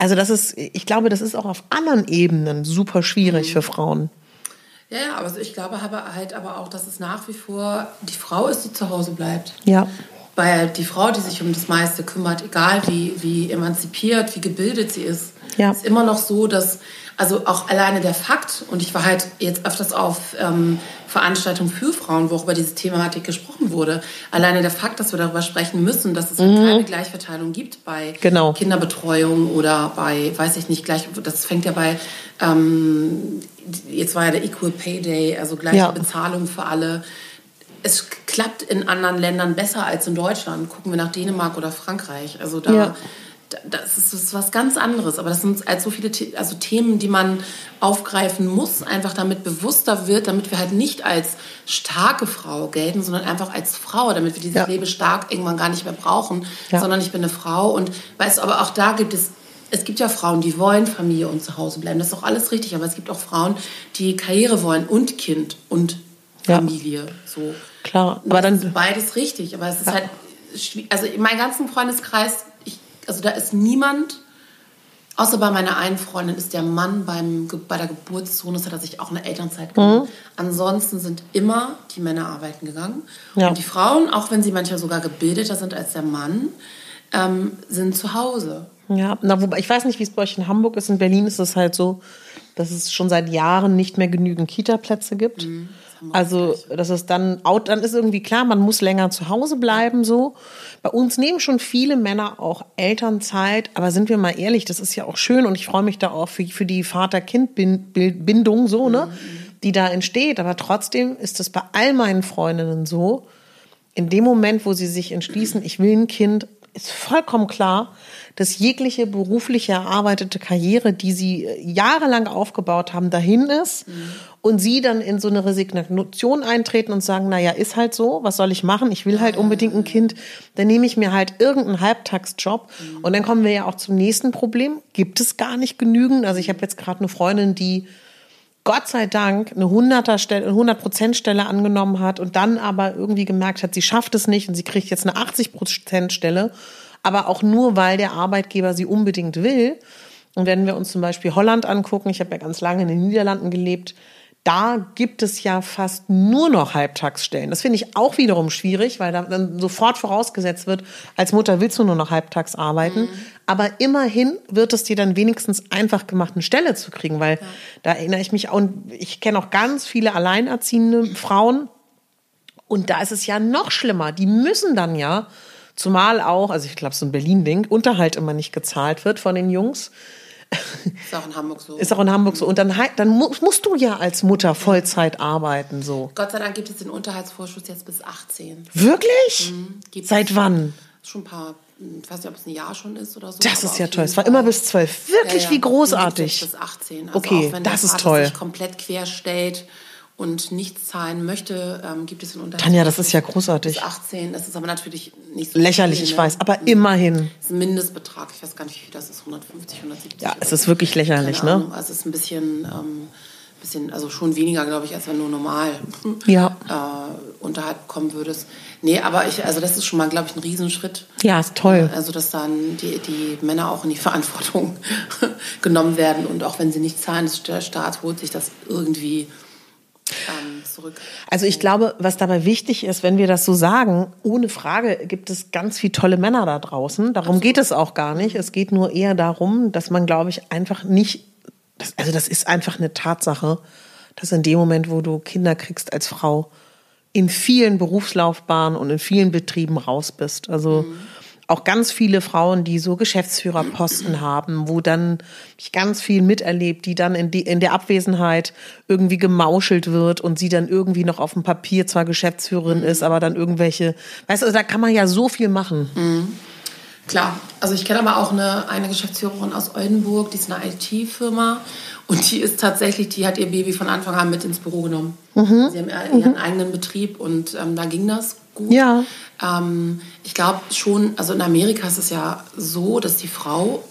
Also das ist, ich glaube, das ist auch auf anderen Ebenen super schwierig für Frauen. Ja, ja, aber ich glaube halt aber auch, dass es nach wie vor die Frau ist, die zu Hause bleibt. Ja. Weil die Frau, die sich um das meiste kümmert, egal wie, wie emanzipiert, wie gebildet sie ist, Ja. ist immer noch so, dass, also auch alleine der Fakt, und ich war halt jetzt öfters auf ähm, Veranstaltungen für Frauen, wo auch über diese Thematik gesprochen wurde, alleine der Fakt, dass wir darüber sprechen müssen, dass es halt keine Gleichverteilung gibt bei Mhm. Genau. Kinderbetreuung oder bei, weiß ich nicht, gleich, das fängt ja bei, ähm, jetzt war ja der Equal Pay Day, also gleiche Ja. Bezahlung für alle. Es klappt in anderen Ländern besser als in Deutschland. Gucken wir nach Dänemark oder Frankreich. Also da, Ja. da das, ist, das ist was ganz anderes. Aber das sind halt so viele The also Themen, die man aufgreifen muss, einfach damit bewusster wird, damit wir halt nicht als starke Frau gelten, sondern einfach als Frau, damit wir dieses Ja. Leben stark irgendwann gar nicht mehr brauchen, Ja. sondern ich bin eine Frau und weißt du, aber auch da gibt es es gibt ja Frauen, die wollen Familie und zu Hause bleiben. Das ist doch alles richtig. Aber es gibt auch Frauen, die Karriere wollen und Kind und Ja. Familie. So. Klar, aber das dann- ist beides richtig. Aber es ist halt, schwi- also in meinem ganzen Freundeskreis, ich, also da ist niemand, außer bei meiner einen Freundin, ist der Mann beim, bei der Geburt des Sohnes, hat er sich auch eine Elternzeit genommen. Ansonsten sind immer die Männer arbeiten gegangen. Ja. Und die Frauen, auch wenn sie manchmal sogar gebildeter sind als der Mann, ähm, sind zu Hause. Ja, na, wobei, ich weiß nicht, wie es bei euch in Hamburg ist. In Berlin ist es halt so, dass es schon seit Jahren nicht mehr genügend Kita-Plätze gibt. Mhm, das also, das ist dann, dann ist irgendwie klar, man muss länger zu Hause bleiben, so. Bei uns nehmen schon viele Männer auch Elternzeit, aber sind wir mal ehrlich, das ist ja auch schön und ich freue mich da auch für, für die Vater-Kind-Bindung, so, ne, mhm. die da entsteht. Aber trotzdem ist es bei all meinen Freundinnen so, in dem Moment, wo sie sich entschließen, ich will ein Kind, ist vollkommen klar, dass jegliche berufliche erarbeitete Karriere, die sie äh, jahrelang aufgebaut haben, dahin ist mhm. und sie dann in so eine Resignation eintreten und sagen, naja, ist halt so, was soll ich machen? Ich will halt unbedingt ein Kind, dann nehme ich mir halt irgendeinen Halbtagsjob mhm. und dann kommen wir ja auch zum nächsten Problem. Gibt es gar nicht genügend? Also ich habe jetzt gerade eine Freundin, die Gott sei Dank eine 100er Stelle, 100 Prozent Stelle angenommen hat und dann aber irgendwie gemerkt hat, sie schafft es nicht und sie kriegt jetzt eine 80 Prozent Stelle aber auch nur, weil der Arbeitgeber sie unbedingt will. Und wenn wir uns zum Beispiel Holland angucken, ich habe ja ganz lange in den Niederlanden gelebt, da gibt es ja fast nur noch Halbtagsstellen. Das finde ich auch wiederum schwierig, weil da dann sofort vorausgesetzt wird, als Mutter willst du nur noch halbtags arbeiten. Mhm. Aber immerhin wird es dir dann wenigstens einfach gemacht, eine Stelle zu kriegen, weil ja. da erinnere ich mich auch, ich kenne auch ganz viele alleinerziehende Frauen. Und da ist es ja noch schlimmer. Die müssen dann ja Zumal auch, also ich glaube, so ein Berlin-Ding, Unterhalt immer nicht gezahlt wird von den Jungs. Ist auch in Hamburg so. Ist auch in Hamburg so. Und dann, dann musst du ja als Mutter Vollzeit arbeiten. So. Gott sei Dank gibt es den Unterhaltsvorschuss jetzt bis 18. Wirklich? Mhm, Seit wann? Schon ein paar, ich weiß nicht, ob es ein Jahr schon ist oder so. Das ist ja toll. Es war immer bis 12. Wirklich, ja, ja. wie großartig. Bis 18. Also okay, das ist toll. sich komplett querstellt und nichts zahlen möchte, ähm, gibt es in Unterhalt. Tanja, das ist ja großartig. Bis 18, das ist aber natürlich nicht so Lächerlich, viel, ne? ich weiß, aber mhm. immerhin. Das ist ein Mindestbetrag, ich weiß gar nicht, wie viel das ist, 150, 170. Ja, es ist wirklich lächerlich, ne? Also es ist ein bisschen, ähm, bisschen, also schon weniger, glaube ich, als wenn du normal ja. äh, Unterhalt bekommen würdest. Nee, aber ich, also das ist schon mal, glaube ich, ein Riesenschritt. Ja, ist toll. Also, dass dann die, die Männer auch in die Verantwortung genommen werden und auch wenn sie nicht zahlen, der Staat holt sich das irgendwie ähm, zurück. Also ich glaube, was dabei wichtig ist, wenn wir das so sagen, ohne Frage gibt es ganz viele tolle Männer da draußen. Darum Absolut. geht es auch gar nicht. Es geht nur eher darum, dass man, glaube ich, einfach nicht, das, also das ist einfach eine Tatsache, dass in dem Moment, wo du Kinder kriegst als Frau, in vielen Berufslaufbahnen und in vielen Betrieben raus bist. Also mhm auch ganz viele Frauen, die so Geschäftsführerposten haben, wo dann ich ganz viel miterlebt, die dann in, die, in der Abwesenheit irgendwie gemauschelt wird und sie dann irgendwie noch auf dem Papier zwar Geschäftsführerin ist, aber dann irgendwelche, weißt du, da kann man ja so viel machen. Mhm. Klar, also ich kenne aber auch eine, eine Geschäftsführerin aus Oldenburg, die ist eine IT-Firma und die ist tatsächlich, die hat ihr Baby von Anfang an mit ins Büro genommen. Mhm. Sie haben ihren mhm. eigenen Betrieb und ähm, da ging das gut. Ja. Ähm, ich glaube schon, also in Amerika ist es ja so, dass die Frau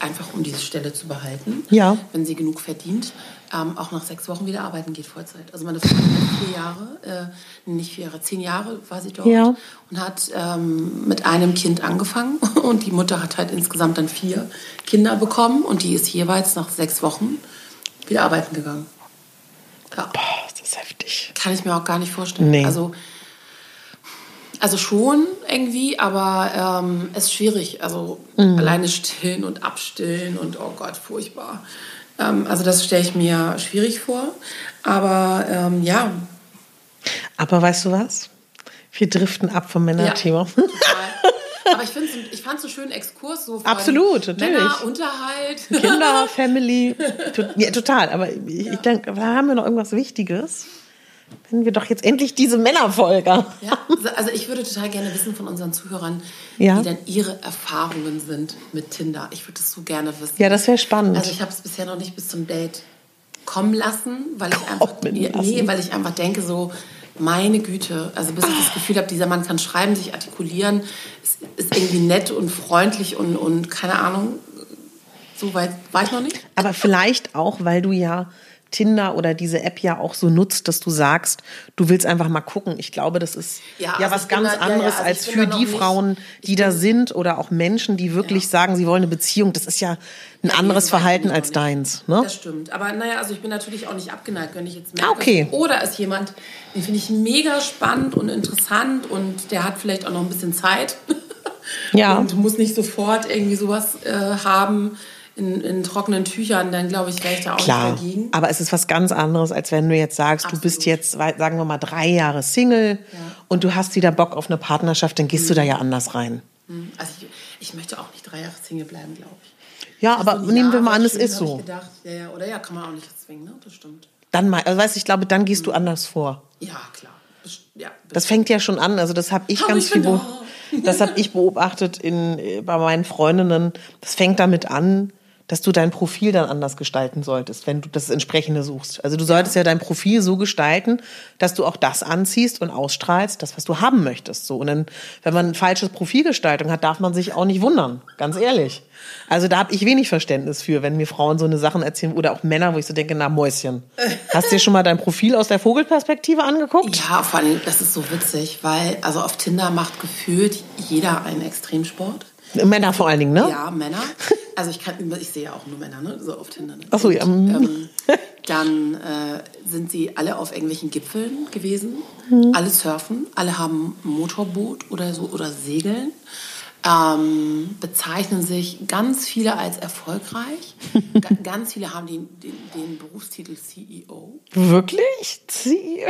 einfach um diese Stelle zu behalten, ja. wenn sie genug verdient, ähm, auch nach sechs Wochen wieder arbeiten geht Vollzeit. Also meine Frau hat vier Jahre, äh, nicht vier Jahre, zehn Jahre war sie dort ja. und hat ähm, mit einem Kind angefangen und die Mutter hat halt insgesamt dann vier Kinder bekommen und die ist jeweils nach sechs Wochen wieder arbeiten gegangen. Ja. Boah, das ist heftig. Kann ich mir auch gar nicht vorstellen. Nee. Also also schon irgendwie, aber ähm, es ist schwierig. Also mhm. alleine stillen und abstillen und oh Gott, furchtbar. Ähm, also das stelle ich mir schwierig vor. Aber ähm, ja. Aber weißt du was? Wir driften ab vom Männerthema. Ja, aber ich, ich fand es so schön Exkurs. So Absolut, natürlich. Männer, Unterhalt. Kinder, Family. Ja, total. Aber ich, ja. ich denke, da haben wir noch irgendwas Wichtiges wenn wir doch jetzt endlich diese Männerfolge. Ja, also ich würde total gerne wissen von unseren Zuhörern, ja. wie denn ihre Erfahrungen sind mit Tinder. Ich würde das so gerne wissen. Ja, das wäre spannend. Also ich habe es bisher noch nicht bis zum Date kommen lassen, weil ich einfach nee, weil ich einfach denke so meine Güte, also bis ich das Gefühl habe, dieser Mann kann schreiben, sich artikulieren, ist, ist irgendwie nett und freundlich und, und keine Ahnung, so weit war ich noch nicht. Aber vielleicht auch, weil du ja Tinder oder diese App ja auch so nutzt, dass du sagst, du willst einfach mal gucken. Ich glaube, das ist ja, ja also was ganz da, anderes ja, ja, also als für die Frauen, die da sind oder auch Menschen, die wirklich sagen, sie wollen eine Beziehung. Das ist ja ein anderes Verhalten als deins. Ne? Das stimmt. Aber naja, also ich bin natürlich auch nicht abgeneigt, wenn ich jetzt merke. Okay. Oder ist jemand, den finde ich mega spannend und interessant und der hat vielleicht auch noch ein bisschen Zeit. Ja. Und muss nicht sofort irgendwie sowas äh, haben in, in trockenen Tüchern, dann glaube ich, wäre ich da auch Klar, nicht dagegen. aber es ist was ganz anderes, als wenn du jetzt sagst, du bist Absolut. jetzt, sagen wir mal, drei Jahre Single und du hast wieder Bock auf eine Partnerschaft, dann gehst du da ja anders rein. Also ich, ich möchte auch nicht drei Jahre Single bleiben, glaube ich. Ja, aber So ein nehmen wir mal an, es ist hab so. Ich gedacht. Ja, ja, oder ja, kann man auch nicht zwingen, ne? Das stimmt. Dann mal, also weißt, du, ich glaube, dann gehst du anders vor. Ja, klar. Ja, Das fängt ja schon an. Also das habe ich Aber ganz ich viel, das habe ich beobachtet in, bei meinen Freundinnen. Das fängt damit an, dass du dein Profil dann anders gestalten solltest, wenn du das entsprechende suchst. Also du solltest ja dein Profil so gestalten, dass du auch das anziehst und ausstrahlst, das was du haben möchtest. So und dann, wenn man ein falsches Profilgestaltung hat, darf man sich auch nicht wundern. Ganz ehrlich. Also da habe ich wenig Verständnis für, wenn mir Frauen so eine Sachen erzählen oder auch Männer, wo ich so denke, na Mäuschen, hast du dir schon mal dein Profil aus der Vogelperspektive angeguckt? Ja, vor allem, das ist so witzig, weil also auf Tinder macht gefühlt jeder einen Extremsport. Männer vor allen Dingen, ne? Ja, Männer. Also ich kann, ich sehe ja auch nur Männer, ne? So auf Tinder. Ne? Ach so, ja. Und, ähm, dann äh, sind sie alle auf irgendwelchen Gipfeln gewesen. Mhm. Alle surfen, alle haben Motorboot oder so oder segeln. Ähm, bezeichnen sich ganz viele als erfolgreich. Ga- ganz viele haben den, den, den Berufstitel CEO. Wirklich? Sie?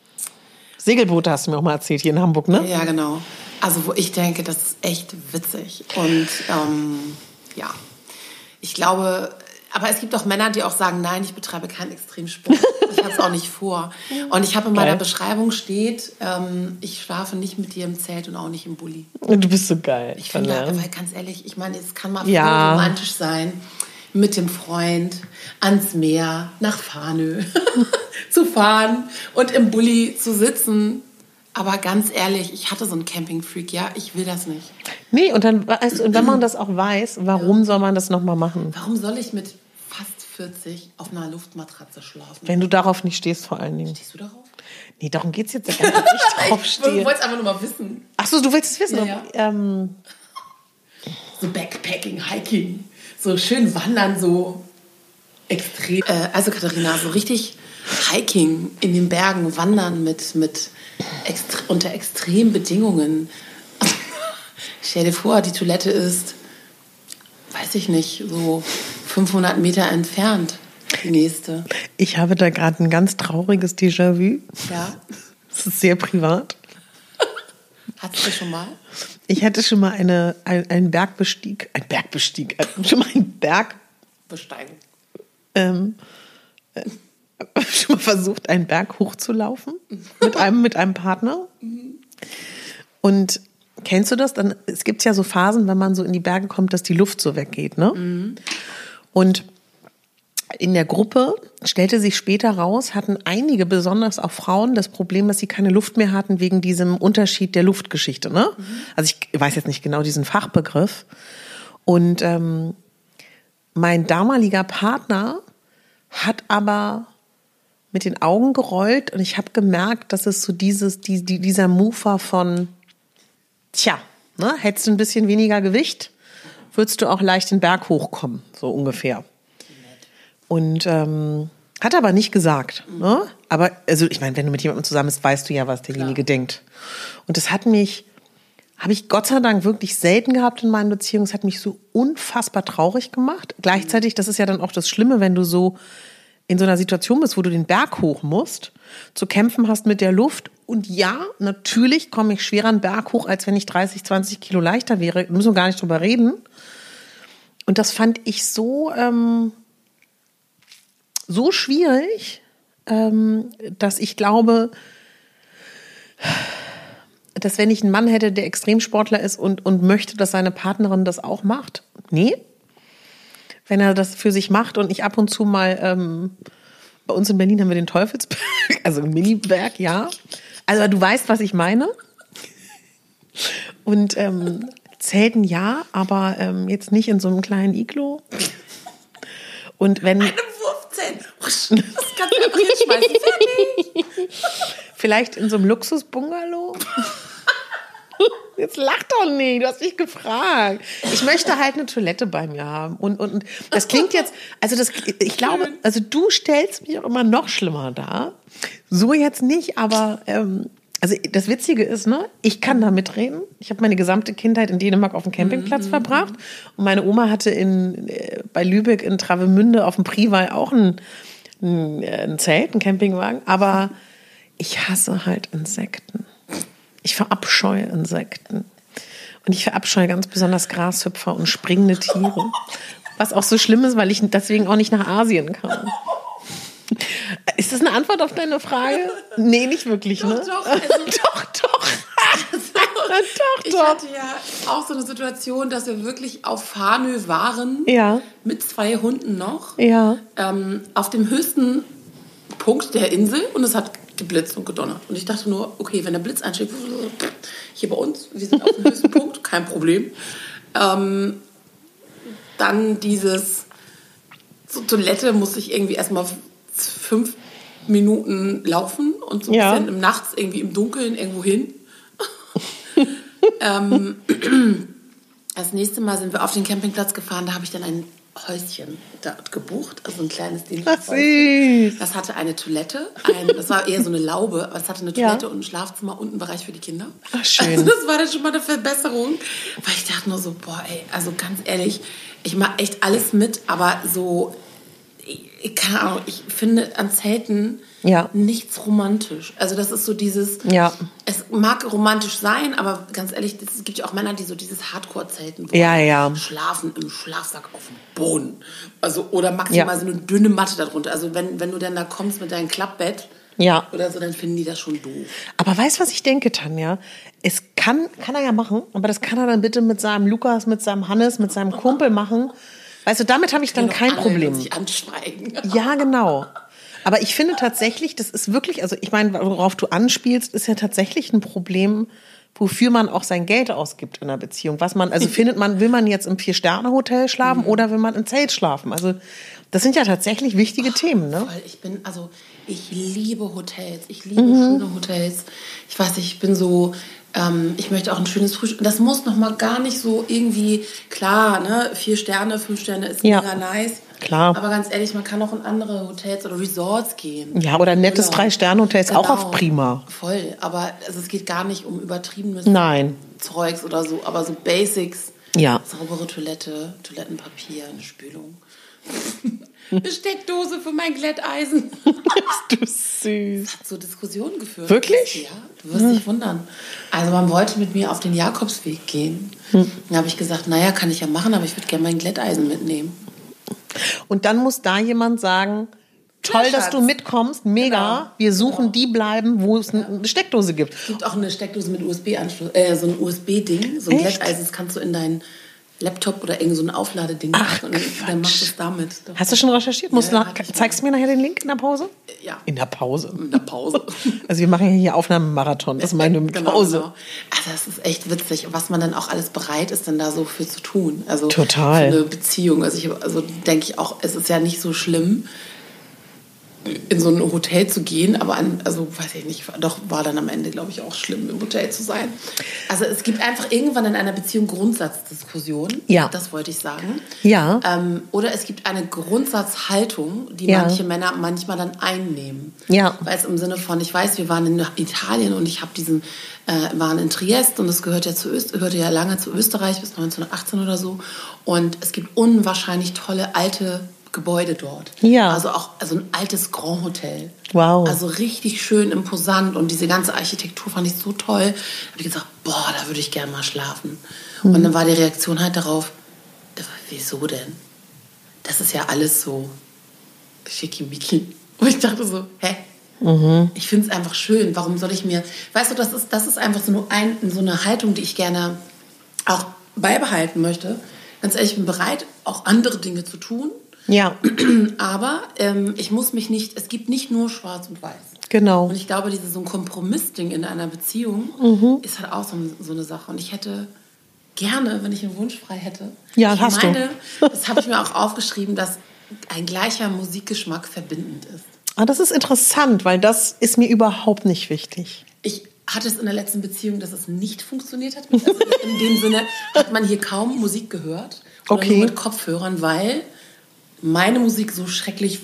Segelboote hast du mir auch mal erzählt, hier in Hamburg, ne? Ja, genau. Also wo ich denke, das ist echt witzig. Und ähm, ja, ich glaube, aber es gibt auch Männer, die auch sagen, nein, ich betreibe keinen Extremsport. Ich habe es auch nicht vor. Und ich habe in meiner Geil. Beschreibung steht, ähm, ich schlafe nicht mit dir im Zelt und auch nicht im Bulli. Du bist so geil. Ich finde, weil ganz ehrlich, ich meine, es kann mal Ja. romantisch sein, mit dem Freund ans Meer, nach Farnö zu fahren und im Bulli zu sitzen. Aber ganz ehrlich, ich hatte so einen Campingfreak, ja, ich will das nicht. Nee, und dann, weißt du, und wenn man das auch weiß, warum soll man das nochmal machen? Warum soll ich mit fast 40 auf einer Luftmatratze schlafen? Wenn du darauf nicht stehst, vor allen Dingen. Stehst du darauf? Nee, darum geht's jetzt ja gar nicht, ich drauf Ich wollte es einfach nur mal wissen. Ach so, du willst es wissen? Ja, ja. Ähm, So Backpacking, Hiking, so schön wandern, so extrem. Äh, also Katharina, so richtig Hiking in den Bergen, wandern mit, mit extre unter extremen Bedingungen. Stell dir vor, die Toilette ist, weiß ich nicht, so 500 Meter entfernt, die nächste. ich habe da gerade ein ganz trauriges Déjà-vu. Ja, Das ist sehr privat. hattest du schon mal? Ich hatte schon mal eine, ein, einen Bergbestieg, ein Bergbestieg, schon mal einen Berg Besteigen. ähm, äh, schon mal versucht, einen Berg hochzulaufen mit einem, mit einem Partner. Und kennst du das? Dann, es gibt ja so Phasen, wenn man so in die Berge kommt, dass die Luft so weggeht, ne? Und in der Gruppe stellte sich später raus, hatten einige, besonders auch Frauen, das Problem, dass sie keine Luft mehr hatten wegen diesem Unterschied der Luftgeschichte. Ne? Also ich weiß jetzt nicht genau diesen Fachbegriff. Und ähm, mein damaliger Partner hat aber mit den Augen gerollt und ich habe gemerkt, dass es so dieses, die, die, dieser Move war von, tja, ne, hättest du ein bisschen weniger Gewicht, würdest du auch leicht den Berg hochkommen, so ungefähr. Und ähm, hat aber nicht gesagt. Ne? Aber also ich meine, wenn du mit jemandem zusammen bist, weißt du ja, was derjenige denkt. Und das hat mich, habe ich Gott sei Dank wirklich selten gehabt in meinen Beziehungen. Es hat mich so unfassbar traurig gemacht. Gleichzeitig, das ist ja dann auch das Schlimme, wenn du so in so einer Situation bist, wo du den Berg hoch musst, zu kämpfen hast mit der Luft. Und ja, natürlich komme ich schwerer einen Berg hoch, als wenn ich 30, 20 Kilo leichter wäre. Da müssen wir gar nicht drüber reden. Und das fand ich so, ähm, so schwierig, ähm, dass ich glaube, dass wenn ich einen Mann hätte, der Extremsportler ist und, und möchte, dass seine Partnerin das auch macht, nee. Wenn er das für sich macht und ich ab und zu mal, ähm, bei uns in Berlin haben wir den Teufelsberg, also einen Mini-Berg, ja. Also du weißt, was ich meine. Und ähm, Zelten ja, aber ähm, jetzt nicht in so einem kleinen Iglo. Und wenn Eine Wurfzelt. Das kannst du einfach hinschmeißen. Fertig. vielleicht in so einem Luxus-Bungalow. Jetzt lach doch nicht, du hast mich gefragt. Ich möchte halt eine Toilette bei mir haben. Und, und, und das klingt jetzt, also das, ich glaube, also du stellst mich auch immer noch schlimmer dar. So jetzt nicht, aber ähm, Also das Witzige ist, ne, ich kann da mitreden. Ich habe meine gesamte Kindheit in Dänemark auf dem Campingplatz Mhm. verbracht. Und meine Oma hatte in, äh, bei Lübeck in Travemünde auf dem Priwal auch ein, ein, äh, ein Zelt, ein Campingwagen. Aber ich hasse halt Insekten. Ich verabscheue Insekten. Und ich verabscheue ganz besonders Grashüpfer und springende Tiere. Was auch so schlimm ist, weil ich deswegen auch nicht nach Asien kann. Ist das eine Antwort auf deine Frage? Nee, nicht wirklich, ne? doch, also- doch, doch. doch, Ich doch. hatte ja auch so eine Situation, dass wir wirklich auf Fanö waren. Ja. Mit zwei Hunden noch. Ja. Ähm, auf dem höchsten Punkt der Insel und es hat geblitzt und gedonnert. Und ich dachte nur, okay, wenn der Blitz einschlägt, hier bei uns, wir sind auf dem höchsten Punkt, kein Problem. Ähm, dann dieses zur Toilette musste ich irgendwie erstmal fünf Minuten laufen und so ein Ja. bisschen im Nachts irgendwie im Dunkeln irgendwo hin. ähm, das nächste Mal sind wir auf den Campingplatz gefahren, da habe ich dann ein Häuschen dort gebucht, also ein kleines Ach, Häuschen. süß. Das hatte eine Toilette, ein, das war eher so eine Laube, aber es hatte eine Ja. Toilette und ein Schlafzimmer und einen Bereich für die Kinder. Ach, schön. Also das war dann schon mal eine Verbesserung, weil ich dachte nur so, boah, ey, also ganz ehrlich, ich mache echt alles mit, aber so, ich, ich, keine Ahnung, ich finde an Zelten Ja. nichts romantisch. Also das ist so dieses, Ja. es mag romantisch sein, aber ganz ehrlich, es gibt ja auch Männer, die so dieses Hardcore-Zelten Ja, ja. schlafen im Schlafsack auf dem Boden. Also, oder maximal Ja. so eine dünne Matte darunter. Also wenn, wenn du dann da kommst mit deinem Klappbett Ja. oder so, dann finden die das schon doof. Aber weißt du, was ich denke, Tanja? Es kann, kann er ja machen, aber das kann er dann bitte mit seinem Lukas, mit seinem Hannes, mit seinem Kumpel machen. Weißt du, damit habe ich dann Doch kein Problem. Sich anschweigen. Ja, genau. Aber ich finde tatsächlich, das ist wirklich, also ich meine, worauf du anspielst, ist ja tatsächlich ein Problem, wofür man auch sein Geld ausgibt in einer Beziehung. Was man, also findet man, will man jetzt im Vier-Sterne-Hotel schlafen oder will man im Zelt schlafen? Also das sind ja tatsächlich wichtige Themen, ne? Voll. Ich bin, also, ich liebe Hotels. Ich liebe Mhm. schöne Hotels. Ich weiß nicht, ich bin so, ähm, ich möchte auch ein schönes Frühstück. Das muss noch mal gar nicht so irgendwie, klar, ne, vier Sterne, fünf Sterne ist Ja. mega nice. Klar. Aber ganz ehrlich, man kann auch in andere Hotels oder Resorts gehen. Ja, oder ein nettes Genau. Drei-Sterne-Hotel ist auch Genau. auf prima. Voll. Aber also, es geht gar nicht um übertriebenes Nein. Zeugs oder so, aber so Basics. Ja. Saubere Toilette, Toilettenpapier, eine Spülung. eine Steckdose für mein Glätteisen. du süß. Hat so Diskussionen geführt. Wirklich? Ja, du wirst dich wundern. Also man wollte mit mir auf den Jakobsweg gehen. Hm. Dann habe ich gesagt, naja, kann ich ja machen, aber ich würde gerne mein Glätteisen mitnehmen. Und dann muss da jemand sagen, toll, Ja, dass du mitkommst, mega. Genau. Wir suchen die bleiben, wo es eine Steckdose gibt. Es gibt auch eine Steckdose mit USB-Anschluss, äh, so ein USB-Ding, so ein? Glätteisen, das kannst du in deinen Laptop oder irgend so ein Aufladeding Ach, und dann, Quatsch. dann machst du es damit. Hast du schon recherchiert? Musst Ja, du zeigst du mir nachher den Link in der Pause? Ja. In der Pause. In der Pause. Also wir machen hier Aufnahmemarathon. Das meine ich mit Genau, Pause. genau. Also das ist echt witzig, was man dann auch alles bereit ist, dann da so für zu tun. Also Total. Für eine Beziehung. Also, ich, also denke ich auch, es ist ja nicht so schlimm, in so ein Hotel zu gehen, aber an, also weiß ich nicht, doch war dann am Ende, glaube ich, auch schlimm, im Hotel zu sein. Also es gibt einfach irgendwann in einer Beziehung Grundsatzdiskussionen. Ja. Das wollte ich sagen. Ja. Ähm, oder es gibt eine Grundsatzhaltung, die Ja. manche Männer manchmal dann einnehmen. Ja. Weil es im Sinne von, ich weiß, wir waren in Italien und ich habe diesen, äh, waren in Triest und das gehört ja zu Öst, gehörte ja lange zu Österreich bis 1918 oder so. Und es gibt unwahrscheinlich tolle alte Gebäude dort. Ja. Also auch also ein altes Grand Hotel. Wow. Also richtig schön imposant und diese ganze Architektur fand ich so toll. Da habe ich gesagt, boah, da würde ich gerne mal schlafen. Mhm. Und dann war die Reaktion halt darauf, wieso denn? Das ist ja alles so schickimicki. Und ich dachte so, hä? Mhm. Ich finde es einfach schön. Warum soll ich mir, weißt du, das ist, das ist einfach so, nur ein, so eine Haltung, die ich gerne auch beibehalten möchte. Ganz ehrlich, ich bin bereit, auch andere Dinge zu tun. Ja, Aber ähm, ich muss mich nicht, es gibt nicht nur schwarz und weiß. genau. Und ich glaube, dieses so ein Kompromissding in einer Beziehung ist halt auch so, so eine Sache. Und ich hätte gerne, wenn ich einen Wunsch frei hätte. Ja, ich hast du. meine, das habe ich mir auch aufgeschrieben, dass ein gleicher Musikgeschmack verbindend ist. Ah, das ist interessant, weil das ist mir überhaupt nicht wichtig. Ich hatte es in der letzten Beziehung, dass es nicht funktioniert hat. Also in dem Sinne hat man hier kaum Musik gehört. Oder Okay. nur mit Kopfhörern, weil meine Musik so schrecklich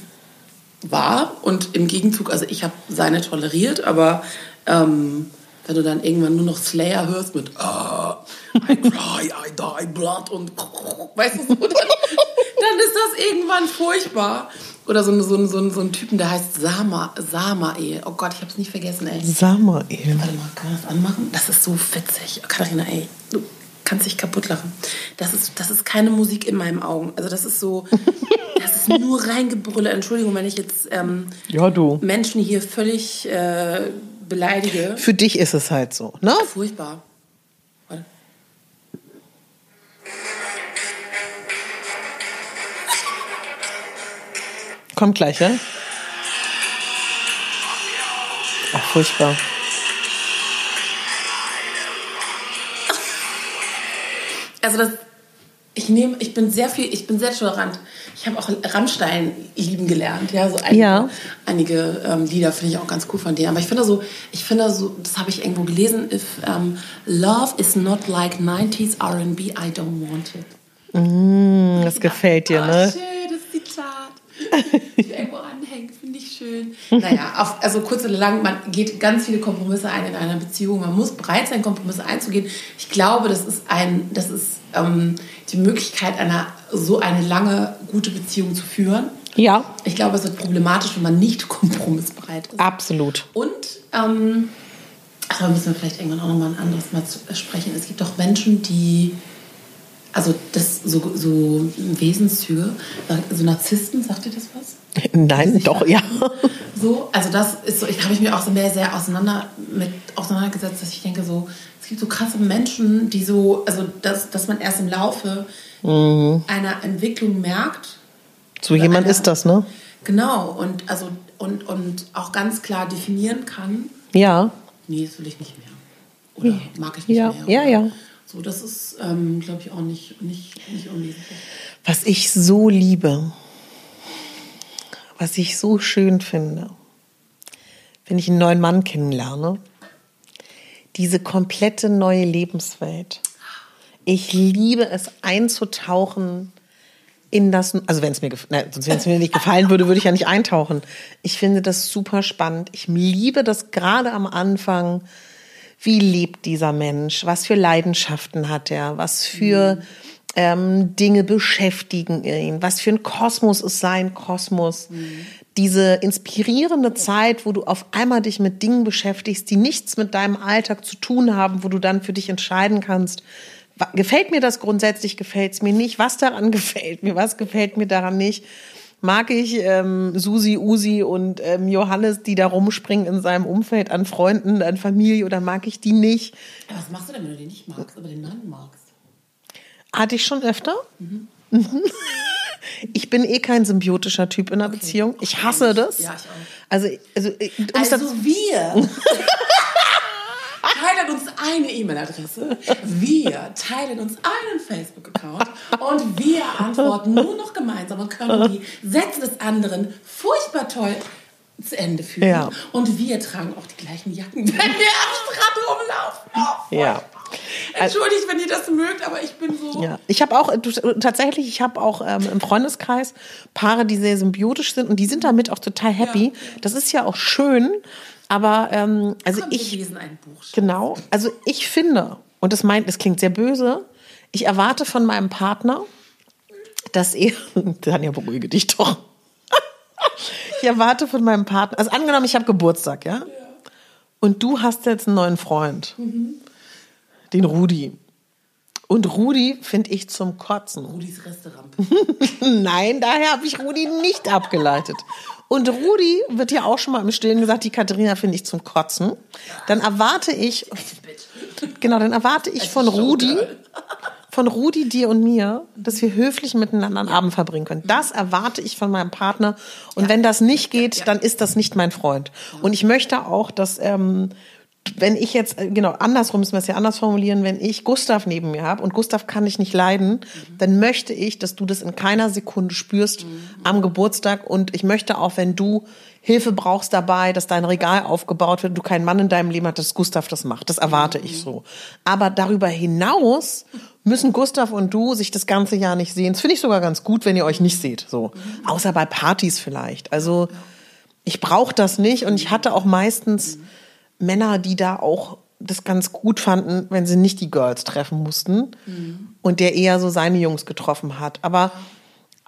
war. Und im Gegenzug, also ich habe seine toleriert, aber ähm, wenn du dann irgendwann nur noch Slayer hörst mit ah, I cry, I die, blood und weißt du so, dann, dann ist das irgendwann furchtbar. Oder so, so, so, so ein Typen, der heißt Sama, Samael. Oh Gott, ich hab's nicht vergessen, ey. Samael. Warte mal, kann man das anmachen? Das ist so witzig. Katharina, ey, du kannst dich kaputt lachen. Das ist, das ist keine Musik in meinen Augen. Also das ist so, das ist nur reingebrülle. Entschuldigung, wenn ich jetzt ähm, Ja, du. Menschen hier völlig äh, beleidige. Für dich ist es halt so, ne? Furchtbar. Warte. Kommt gleich, ja? Ach, furchtbar. Also das, ich nehme, ich bin sehr viel, ich bin sehr tolerant. Ich habe auch Rammstein lieben gelernt, ja, so einige, Ja. einige ähm, Lieder finde ich auch ganz cool von denen. Aber ich finde so, ich finde so, das habe ich irgendwo gelesen, if um, love is not like 90s R&B, I don't want it. Das gefällt dir, Ah, ne? schön, das Zitat. Ich irgendwo anhängen, finde ich schön. Naja, auf, also kurz oder lang, man geht ganz viele Kompromisse ein in einer Beziehung. Man muss bereit sein, Kompromisse einzugehen. Ich glaube, das ist, ein, das ist ähm, die Möglichkeit, einer, so eine lange, gute Beziehung zu führen. Ja, Ich glaube, es wird problematisch, wenn man nicht kompromissbereit ist. absolut. Und, ähm, da müssen wir vielleicht irgendwann auch nochmal ein anderes Mal sprechen. Es gibt auch Menschen, die, also das so, so Wesenszüge, so Narzissten, sagt ihr das was? Nein, doch, ja. So, also das ist so, ich habe ich mir auch so mehr sehr auseinander mit auseinandergesetzt, dass ich denke so, es gibt so krasse Menschen, die so, also dass, dass man erst im Laufe einer Entwicklung merkt, So jemand einer- ist das, ne? genau, und also und, und auch ganz klar definieren kann, Ja. nee, das will ich nicht mehr. Oder mag ich nicht Ja, mehr. ja, oder ja. So, das ist, ähm, glaube ich, auch nicht, nicht, nicht unwesentlich. Was ich so liebe, was ich so schön finde, wenn ich einen neuen Mann kennenlerne, diese komplette neue Lebenswelt. Ich liebe es einzutauchen in das, also wenn es mir, wenn es mir nicht gefallen würde, würde ich ja nicht eintauchen. Ich finde das super spannend. Ich liebe das gerade am Anfang. Wie lebt dieser Mensch? Was für Leidenschaften hat er? Was für ähm, Dinge beschäftigen ihn? Was für ein Kosmos ist sein Kosmos? Diese inspirierende Zeit, wo du auf einmal dich mit Dingen beschäftigst, die nichts mit deinem Alltag zu tun haben, wo du dann für dich entscheiden kannst, gefällt mir das grundsätzlich, gefällt es mir nicht, was daran gefällt mir, was gefällt mir daran nicht. Mag ich ähm, Susi, Usi und ähm, Johannes, die da rumspringen in seinem Umfeld an Freunden, an Familie oder mag ich die nicht? Aber was machst du denn, wenn du den nicht magst, aber den Mann magst? Hatte ich schon öfter. Mhm. Ich bin eh kein symbiotischer Typ in einer Beziehung. Ich hasse das. Ja, ich auch. Also, also, äh, Also wir teilen uns eine E-Mail-Adresse, wir teilen uns einen Facebook-Account und wir antworten nur noch gemeinsam und können die Sätze des anderen furchtbar toll zu Ende führen. Ja. Und wir tragen auch die gleichen Jacken, wenn wir am Strand rumlaufen. Oh, Ja. furchtbar. Entschuldigt, wenn ihr das mögt, aber ich bin so... Ja, ich habe auch du, tatsächlich, ich habe auch ähm, im Freundeskreis Paare, die sehr symbiotisch sind und die sind damit auch total happy. Das ist ja auch schön, aber ähm, also Komm, wir ich lesen ein Buch. genau, also ich finde und das meint, das klingt sehr böse. Ich erwarte von meinem Partner, dass er, Tanja, beruhige dich doch. Ich erwarte von meinem Partner, also angenommen, ich habe Geburtstag, ja? Und du hast jetzt einen neuen Freund, den Rudi. Und Rudi finde ich zum Kotzen. Rudis Resterampe. Nein, daher habe ich Rudi nicht abgeleitet. Und Rudi wird ja auch schon mal im Stillen gesagt, die Katharina finde ich zum Kotzen. Dann erwarte ich, genau, dann erwarte ich von Rudi, von Rudi, dir und mir, dass wir höflich miteinander einen Abend verbringen können. Das erwarte ich von meinem Partner. Und wenn das nicht geht, dann ist das nicht mein Freund. Und ich möchte auch, dass ähm, wenn ich jetzt, äh, genau, andersrum müssen wir es ja anders formulieren, wenn ich Gustav neben mir habe und Gustav kann ich nicht leiden, dann möchte ich, dass du das in keiner Sekunde spürst am Geburtstag und ich möchte auch, wenn du Hilfe brauchst dabei, dass dein Regal aufgebaut wird, du keinen Mann in deinem Leben hast, dass Gustav das macht. Das erwarte ich so. Aber darüber hinaus müssen Gustav und du sich das ganze Jahr nicht sehen. Das finde ich sogar ganz gut, wenn ihr euch nicht seht, so. Außer bei Partys vielleicht. Also, ich brauche das nicht und ich hatte auch meistens Männer, die da auch das ganz gut fanden, wenn sie nicht die Girls treffen mussten und der eher so seine Jungs getroffen hat. Aber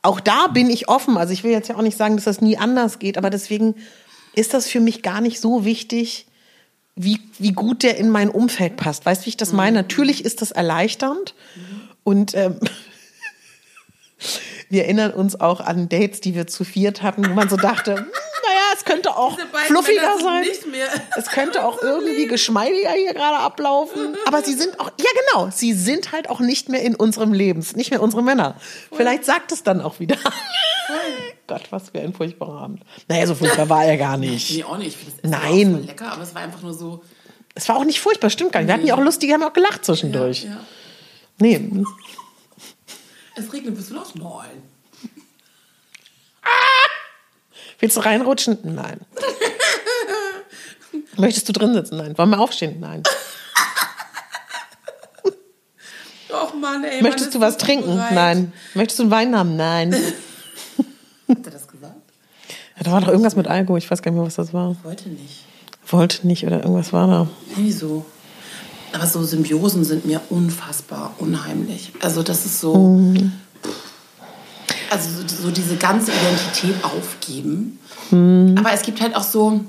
auch da bin ich offen. Also ich will jetzt ja auch nicht sagen, dass das nie anders geht, aber deswegen ist das für mich gar nicht so wichtig, wie, wie gut der in mein Umfeld passt. Weißt du, wie ich das meine? Natürlich ist das erleichternd und ähm, wir erinnern uns auch an Dates, die wir zu viert hatten, wo man so dachte, es könnte auch fluffiger sein. Es könnte auch irgendwie geschmeidiger hier gerade ablaufen. Aber sie sind auch, ja genau, sie sind halt auch nicht mehr in unserem Leben, nicht mehr unsere Männer. Vielleicht sagt es dann auch wieder. Gott, was für ein furchtbarer Abend. Naja, so furchtbar war er gar nicht. Nee, auch nicht. Essen Nein. Voll lecker, aber es war einfach nur so. Es war auch nicht furchtbar, stimmt gar nicht. Wir hatten ja auch lustig, wir haben auch gelacht zwischendurch. Ja, ja. Nee, Es regnet, bist du los? Nein. Willst du reinrutschen? Nein. Möchtest du drin sitzen? Nein. Wollen wir aufstehen? Nein. Och Mann, ey. Möchtest du Mann, was ist so trinken? bereit. Nein. Möchtest du einen Wein haben? Nein. Hat er das gesagt? Ja, Da war doch irgendwas mit Alkohol. Ich weiß gar nicht mehr, was das war. Heute nicht. Wollte nicht oder irgendwas war da. Irgendwie so. Aber so Symbiosen sind mir unfassbar unheimlich. Also das ist so. Mhm. Also so, diese ganze Identität aufgeben. Mhm. Aber es gibt halt auch so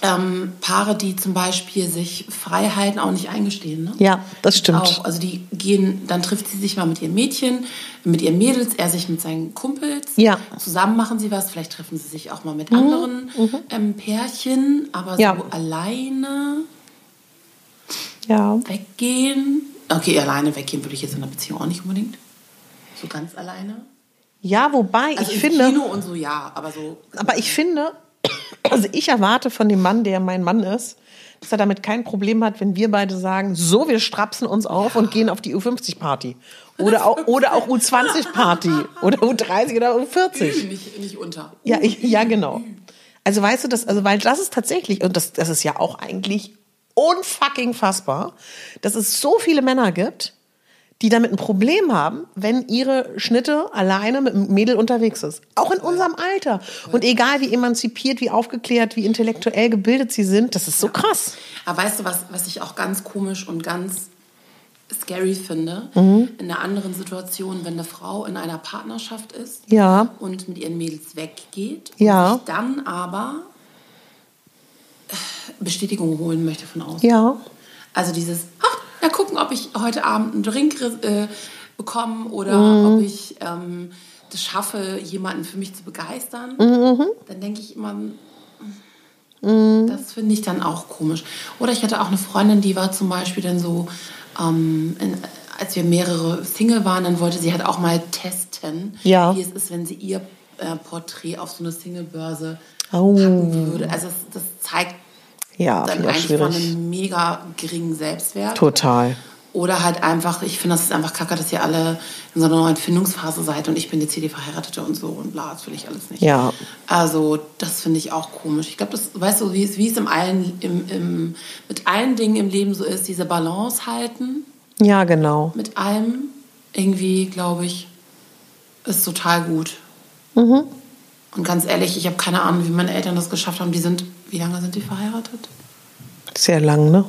ähm, Paare, die zum Beispiel sich Freiheiten auch nicht eingestehen. Ne? Ja, das stimmt. Auch. Also die gehen, dann trifft sie sich mal mit ihren Mädchen, mit ihren Mädels, er sich mit seinen Kumpels. Ja. Mhm. Zusammen machen sie was, vielleicht treffen sie sich auch mal mit anderen ähm, Pärchen, aber Ja. so alleine Ja. weggehen. Okay, alleine weggehen würde ich jetzt in einer Beziehung auch nicht unbedingt. So ganz alleine. Ja, wobei Also ich im finde, Kino und so ja, aber so. aber ich finde, also ich erwarte von dem Mann, der mein Mann ist, dass er damit kein Problem hat, wenn wir beide sagen, so, wir strapsen uns auf und gehen auf die U50-Party. Oder auch, oder auch U20-Party. Oder U30 oder U40. nicht, nicht unter. Ja, ich, ja, genau. Also weißt du das, also weil das ist tatsächlich, und das, das ist ja auch eigentlich unfucking fassbar, dass es so viele Männer gibt, die damit ein Problem haben, wenn ihre Schnitte alleine mit einem Mädel unterwegs ist. Auch in unserem Alter. Und egal wie emanzipiert, wie aufgeklärt, wie intellektuell gebildet sie sind, das ist so krass. Aber weißt du, was, was ich auch ganz komisch und ganz scary finde? Mhm. In einer anderen Situation, wenn eine Frau in einer Partnerschaft ist Ja. und mit ihren Mädels weggeht Ja. und dann aber äh, Bestätigung holen möchte von außen. Ja. Also dieses, ach, ja, gucken, ob ich heute Abend einen Drink äh, bekomme oder Mhm. ob ich ähm, das schaffe, jemanden für mich zu begeistern. Mhm. Dann denke ich immer, das finde ich dann auch komisch. Oder ich hatte auch eine Freundin, die war zum Beispiel dann so, ähm, in, als wir mehrere Single waren, dann wollte sie halt auch mal testen, Ja. wie es ist, wenn sie ihr äh, Porträt auf so eine Singlebörse Oh. packen würde. Also das, das zeigt Ja, dann eigentlich von schwierig. einem mega geringen Selbstwert. Total. Oder halt einfach, ich finde, das ist einfach kacke, dass ihr alle in so einer neuen Findungsphase seid und ich bin jetzt hier die Verheiratete und so und bla, das will ich alles nicht. Ja. Also, das finde ich auch komisch. Ich glaube, das, weißt du, wie es, wie es im allen, im, im, mit allen Dingen im Leben so ist, diese Balance halten Ja, genau. mit allem, irgendwie, glaube ich, ist total gut. Mhm. Und ganz ehrlich, ich habe keine Ahnung, wie meine Eltern das geschafft haben. Die sind, wie lange sind die verheiratet? Sehr lang, ne?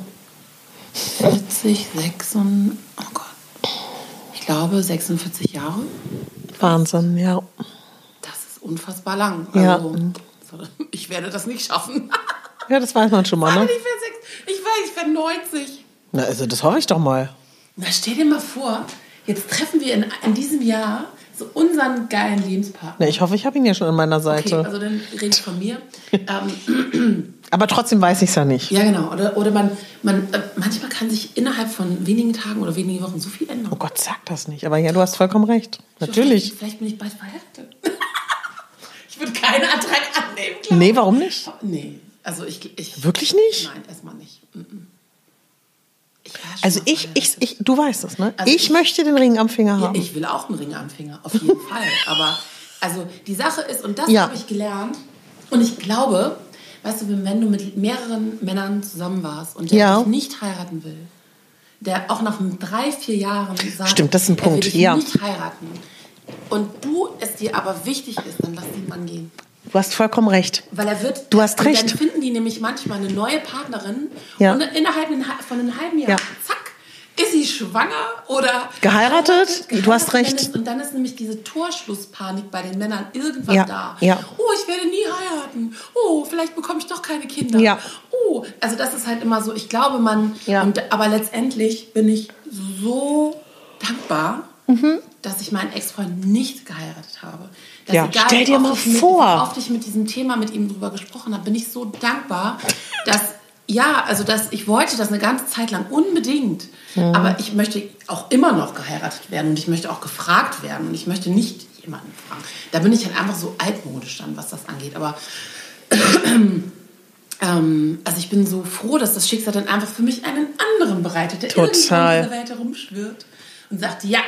40, 6 und, oh Gott. Ich glaube 46 Jahre. Wahnsinn, ja. Das ist unfassbar lang. Ja. Also, ich werde das nicht schaffen. Ja, das weiß man schon mal, ne? ich weiß, ich werde 90. Na, also das hoffe ich doch mal. Na, stell dir mal vor, jetzt treffen wir in, in diesem Jahr so unseren geilen Lebenspartner. Ich hoffe, ich habe ihn ja schon an meiner Okay, Seite. also dann rede ich von mir. ähm, Aber trotzdem weiß ich es ja nicht. ja, genau. Oder, oder man, man, äh, manchmal kann sich innerhalb von wenigen Tagen oder wenigen Wochen so viel ändern. Oh Gott, sag das nicht. Aber ja, du hast vollkommen recht. Natürlich. Vielleicht, vielleicht bin ich bald verheiratet. ich würde keinen Antrag annehmen, klar. Nee, warum nicht? Nee, also ich... ich Wirklich nicht? Nein, erstmal nicht. Mm, mm. Also ich, ich, ich, du weißt es, ne? Also ich, ich- möchte den Ring am Finger haben. ich will auch einen Ring am Finger, auf jeden Fall. Aber also die Sache ist, und das Ja. habe ich gelernt, und ich glaube, weißt du, wenn du mit mehreren Männern zusammen warst und der Ja. dich nicht heiraten will, der auch nach drei, vier Jahren sagt, Stimmt, das ist ein er will Punkt, dich ja. nicht heiraten, und du es dir aber wichtig ist, dann lass den Mann gehen. Du hast vollkommen recht. Weil er wird. Du hast recht. Dann finden die nämlich manchmal eine neue Partnerin. Ja. Und innerhalb von einem halben Jahr, Ja. zack, ist sie schwanger oder. Geheiratet? Du hast recht. ist- Und dann ist nämlich diese Torschlusspanik bei den Männern irgendwann Ja, da. ja. Oh, ich werde nie heiraten. Oh, vielleicht bekomme ich doch keine Kinder. Ja. Oh, also das ist halt immer so. Ich glaube, man. Ja. Und, aber letztendlich bin ich so dankbar, Mhm. dass ich meinen Ex-Freund nicht geheiratet habe. Dass Ja, stell dir mal ich mit- vor. wie oft ich mit diesem Thema mit ihm drüber gesprochen habe, bin ich so dankbar, dass ja, also dass ich wollte das eine ganze Zeit lang unbedingt, Mhm. aber ich möchte auch immer noch geheiratet werden und ich möchte auch gefragt werden und ich möchte nicht jemanden fragen. Da bin ich halt einfach so altmodisch dann, was das angeht. Aber ähm, also ich bin so froh, dass das Schicksal dann einfach für mich einen anderen bereitet, der Total. in dieser Welt herumschwirrt und sagt, ja,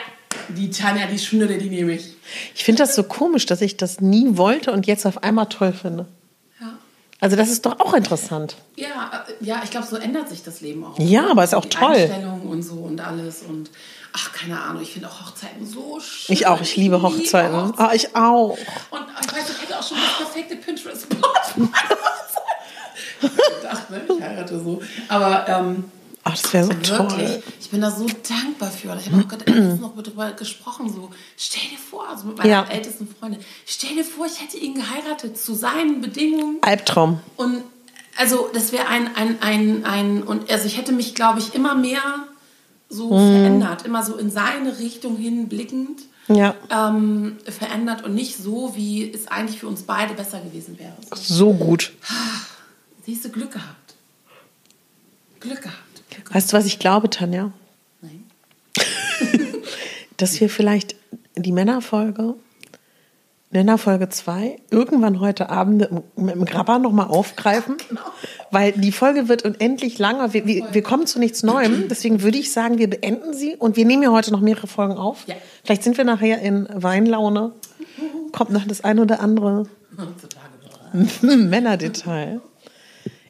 die Tanja, die Schnulle, die nehme ich. Ich finde das so komisch, dass ich das nie wollte und jetzt auf einmal toll finde. Ja. Also das ist doch auch interessant. Ja, äh, ja, ich glaube, so ändert sich das Leben auch. Ja, aber ist auch Die toll. Einstellung und so und alles und ach, keine Ahnung, ich finde auch Hochzeiten so schön. Ich auch, ich liebe Hochzeiten. Ah, ich auch. Und ich weiß, ich hätte auch schon das perfekte Pinterest-Board. Ich gedacht, ne? Ich heirate so. Aber ähm, Ach, das wäre so wirklich, toll. ich bin da so dankbar für. Ich habe auch gerade noch darüber gesprochen, so, stell dir vor, also mit meiner Ja. ältesten Freundin, stell dir vor, ich hätte ihn geheiratet zu seinen Bedingungen. Albtraum. Und also das wäre ein, ein, ein, ein, und also ich hätte mich, glaube ich, immer mehr so verändert, immer so in seine Richtung hin blickend Ja. ähm, verändert und nicht so, wie es eigentlich für uns beide besser gewesen wäre. So, So gut. siehst du, Glück gehabt. Glück gehabt. Weißt du, was ich glaube, Tanja? Nein. Dass wir vielleicht die Männerfolge, Männerfolge 2, irgendwann heute Abend mit, dem Grabber nochmal aufgreifen. Weil die Folge wird unendlich langer. Wir, wir, wir kommen zu nichts Neuem. Deswegen würde ich sagen, wir beenden sie. Und wir nehmen ja heute noch mehrere Folgen auf. Ja. Vielleicht sind wir nachher in Weinlaune. Kommt noch das eine oder andere. Männerdetail.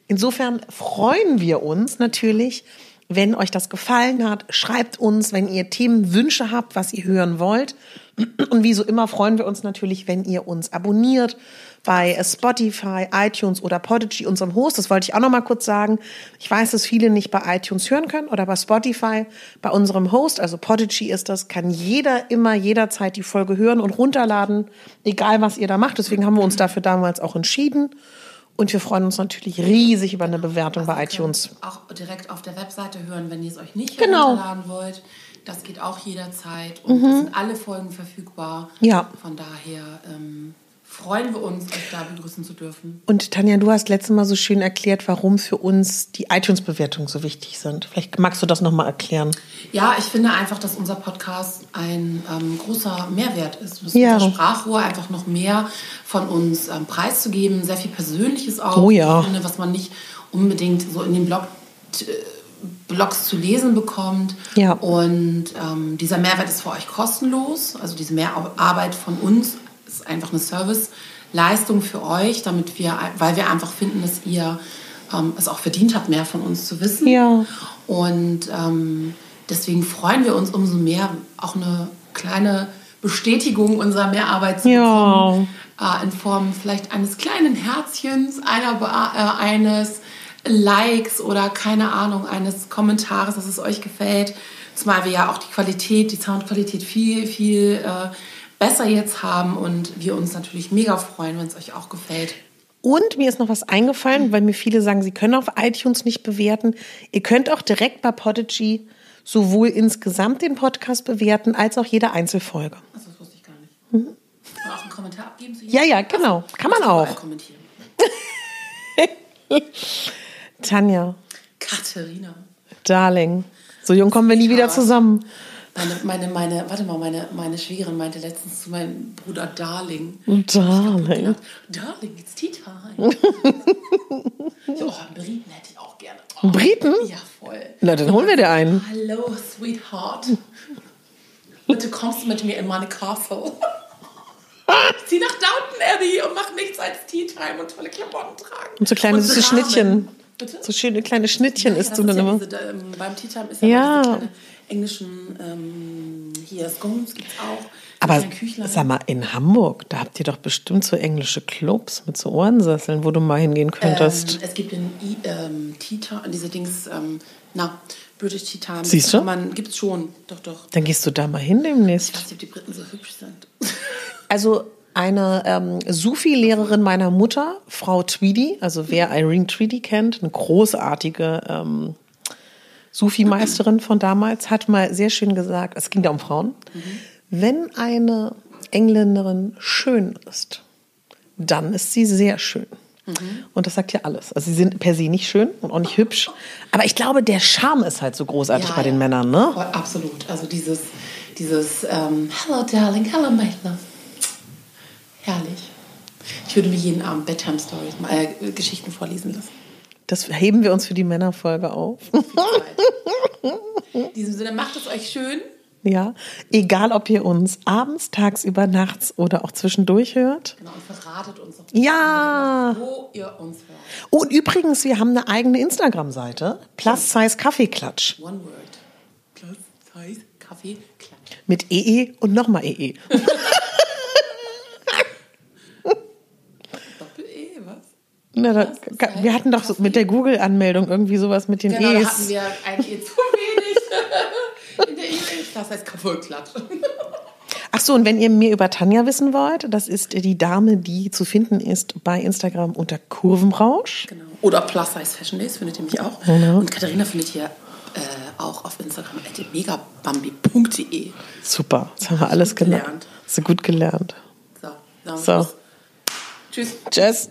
Insofern freuen wir uns natürlich, wenn euch das gefallen hat. Schreibt uns, wenn ihr Themenwünsche habt, was ihr hören wollt. Und wie so immer freuen wir uns natürlich, wenn ihr uns abonniert bei Spotify, iTunes oder Podigy, unserem Host. Das wollte ich auch noch mal kurz sagen. Ich weiß, dass viele nicht bei iTunes hören können oder bei Spotify. Bei unserem Host, also Podigy ist das, kann jeder immer jederzeit die Folge hören und runterladen, egal was ihr da macht. Deswegen haben wir uns dafür damals auch entschieden. Und wir freuen uns natürlich riesig über eine Bewertung bei iTunes. Auch direkt auf der Webseite hören, wenn ihr es euch nicht Genau. herunterladen wollt. Das geht auch jederzeit. Und es sind alle Folgen verfügbar. Ja. Von daher ähm, freuen wir uns, euch da begrüßen zu dürfen. Und Tanja, du hast letztes Mal so schön erklärt, warum für uns die iTunes-Bewertungen so wichtig sind. Vielleicht magst du das nochmal erklären. Ja, ich finde einfach, dass unser Podcast ein ähm, großer Mehrwert ist. Das Ja. unser Sprachrohr einfach noch mehr von uns ähm, preiszugeben, sehr viel Persönliches auch. Oh ja. Ich finde, was man nicht unbedingt so in den Blog, äh, Blogs zu lesen bekommt. Ja. Und ähm, dieser Mehrwert ist für euch kostenlos. Also diese Mehrarbeit von uns ist einfach eine Serviceleistung für euch, damit wir, weil wir einfach finden, dass ihr ähm, es auch verdient habt, mehr von uns zu wissen. Ja. Und ähm, deswegen freuen wir uns umso mehr, auch eine kleine Bestätigung unserer Mehrarbeit zu Ja. bekommen. Äh, in Form vielleicht eines kleinen Herzchens, einer, äh, eines Likes oder keine Ahnung, eines Kommentares, dass es euch gefällt. Zumal wir ja auch die Qualität, die Soundqualität viel, viel äh, besser jetzt haben und wir uns natürlich mega freuen, wenn es euch auch gefällt. Und mir ist noch was eingefallen, weil mir viele sagen, sie können auf iTunes nicht bewerten. Ihr könnt auch direkt bei Podigy sowohl insgesamt den Podcast bewerten, als auch jede Einzelfolge. Also, das wusste ich gar nicht. Mhm. auch einen Kommentar abgeben zu jedem? Ja, ja, genau. Kann man auch. kommentieren. Tanja, Katharina. Darling, so jung kommen wir nie wieder zusammen. Meine, meine, meine, warte mal, meine, meine Schwiegerin meinte letztens zu meinem Bruder Darling. Darling. Ja, Darling, it's tea time. so, oh, einen Briten hätte ich auch gerne. Oh, Briten? Ja, voll. Na, dann holen wir dir einen. Hallo, Sweetheart. Bitte kommst du mit mir in meine Castle. Zieh nach Downton Abbey und mach nichts als Tea Time und tolle Klamotten tragen. Und so kleine süße. Schnittchen. Bitte? So schöne kleine Schnittchen Ja, isst du ist dann ja immer. diese, ähm, beim Tea Time ist ja, Ja. diese kleine englischen, ähm, hier Scones gibt's auch. Aber sag mal, in Hamburg, da habt ihr doch bestimmt so englische Clubs mit so Ohrensesseln, wo du mal hingehen könntest. Ähm, es gibt den I- ähm, Tea Time, diese Dings, ähm, na, British Tea Time. Siehst du? Man, gibt's schon, doch, doch. Dann gehst du da mal hin Ich demnächst. weiß nicht, ob die Briten so hübsch sind. Also eine ähm, Sufi-Lehrerin meiner Mutter, Frau Tweedy, also wer Irene Tweedy kennt, eine großartige ähm, Sufi-Meisterin von damals, hat mal sehr schön gesagt, es ging da um Frauen, wenn eine Engländerin schön ist, dann ist sie sehr schön. Und das sagt ja alles. Also sie sind per se nicht schön und auch nicht hübsch. Aber ich glaube, der Charme ist halt so großartig Ja, bei den ja. Männern, ne? Absolut. Also dieses, dieses ähm, Hello Darling, Hello My Love. Herrlich. Ich würde mir jeden Abend Bedtime Stories, äh, Geschichten vorlesen lassen. Das heben wir uns für die Männerfolge auf. In diesem Sinne, macht es euch schön. Ja, egal ob ihr uns abends, tagsüber, nachts oder auch zwischendurch hört. Genau, und verratet uns doch, Ja. wo ihr uns hört. Und übrigens, wir haben eine eigene Instagram-Seite, Plus Size Kaffeeklatsch One word. Plus, Size, Kaffee, Klatsch. mit EE und nochmal E EE. Doppel-E, was? Na, da, ka- wir hatten doch so mit der Google-Anmeldung irgendwie sowas mit den Genau, da E's. hatten wir ein E zu wenig. In der E-Mail, das heißt Kaffee-Klatsch. Ach so, und wenn ihr mehr über Tanja wissen wollt, das ist die Dame, die zu finden ist bei Instagram unter Kurvenrausch. Genau. Oder Plus Size Fashion Days findet ihr mich auch. Genau. Und Katharina findet ihr äh, auch auf Instagram at megabambi.de. Super, das haben wir alles gelernt. gelernt. Hast du gut gelernt. So, dann So. Tschüss. Tschüss.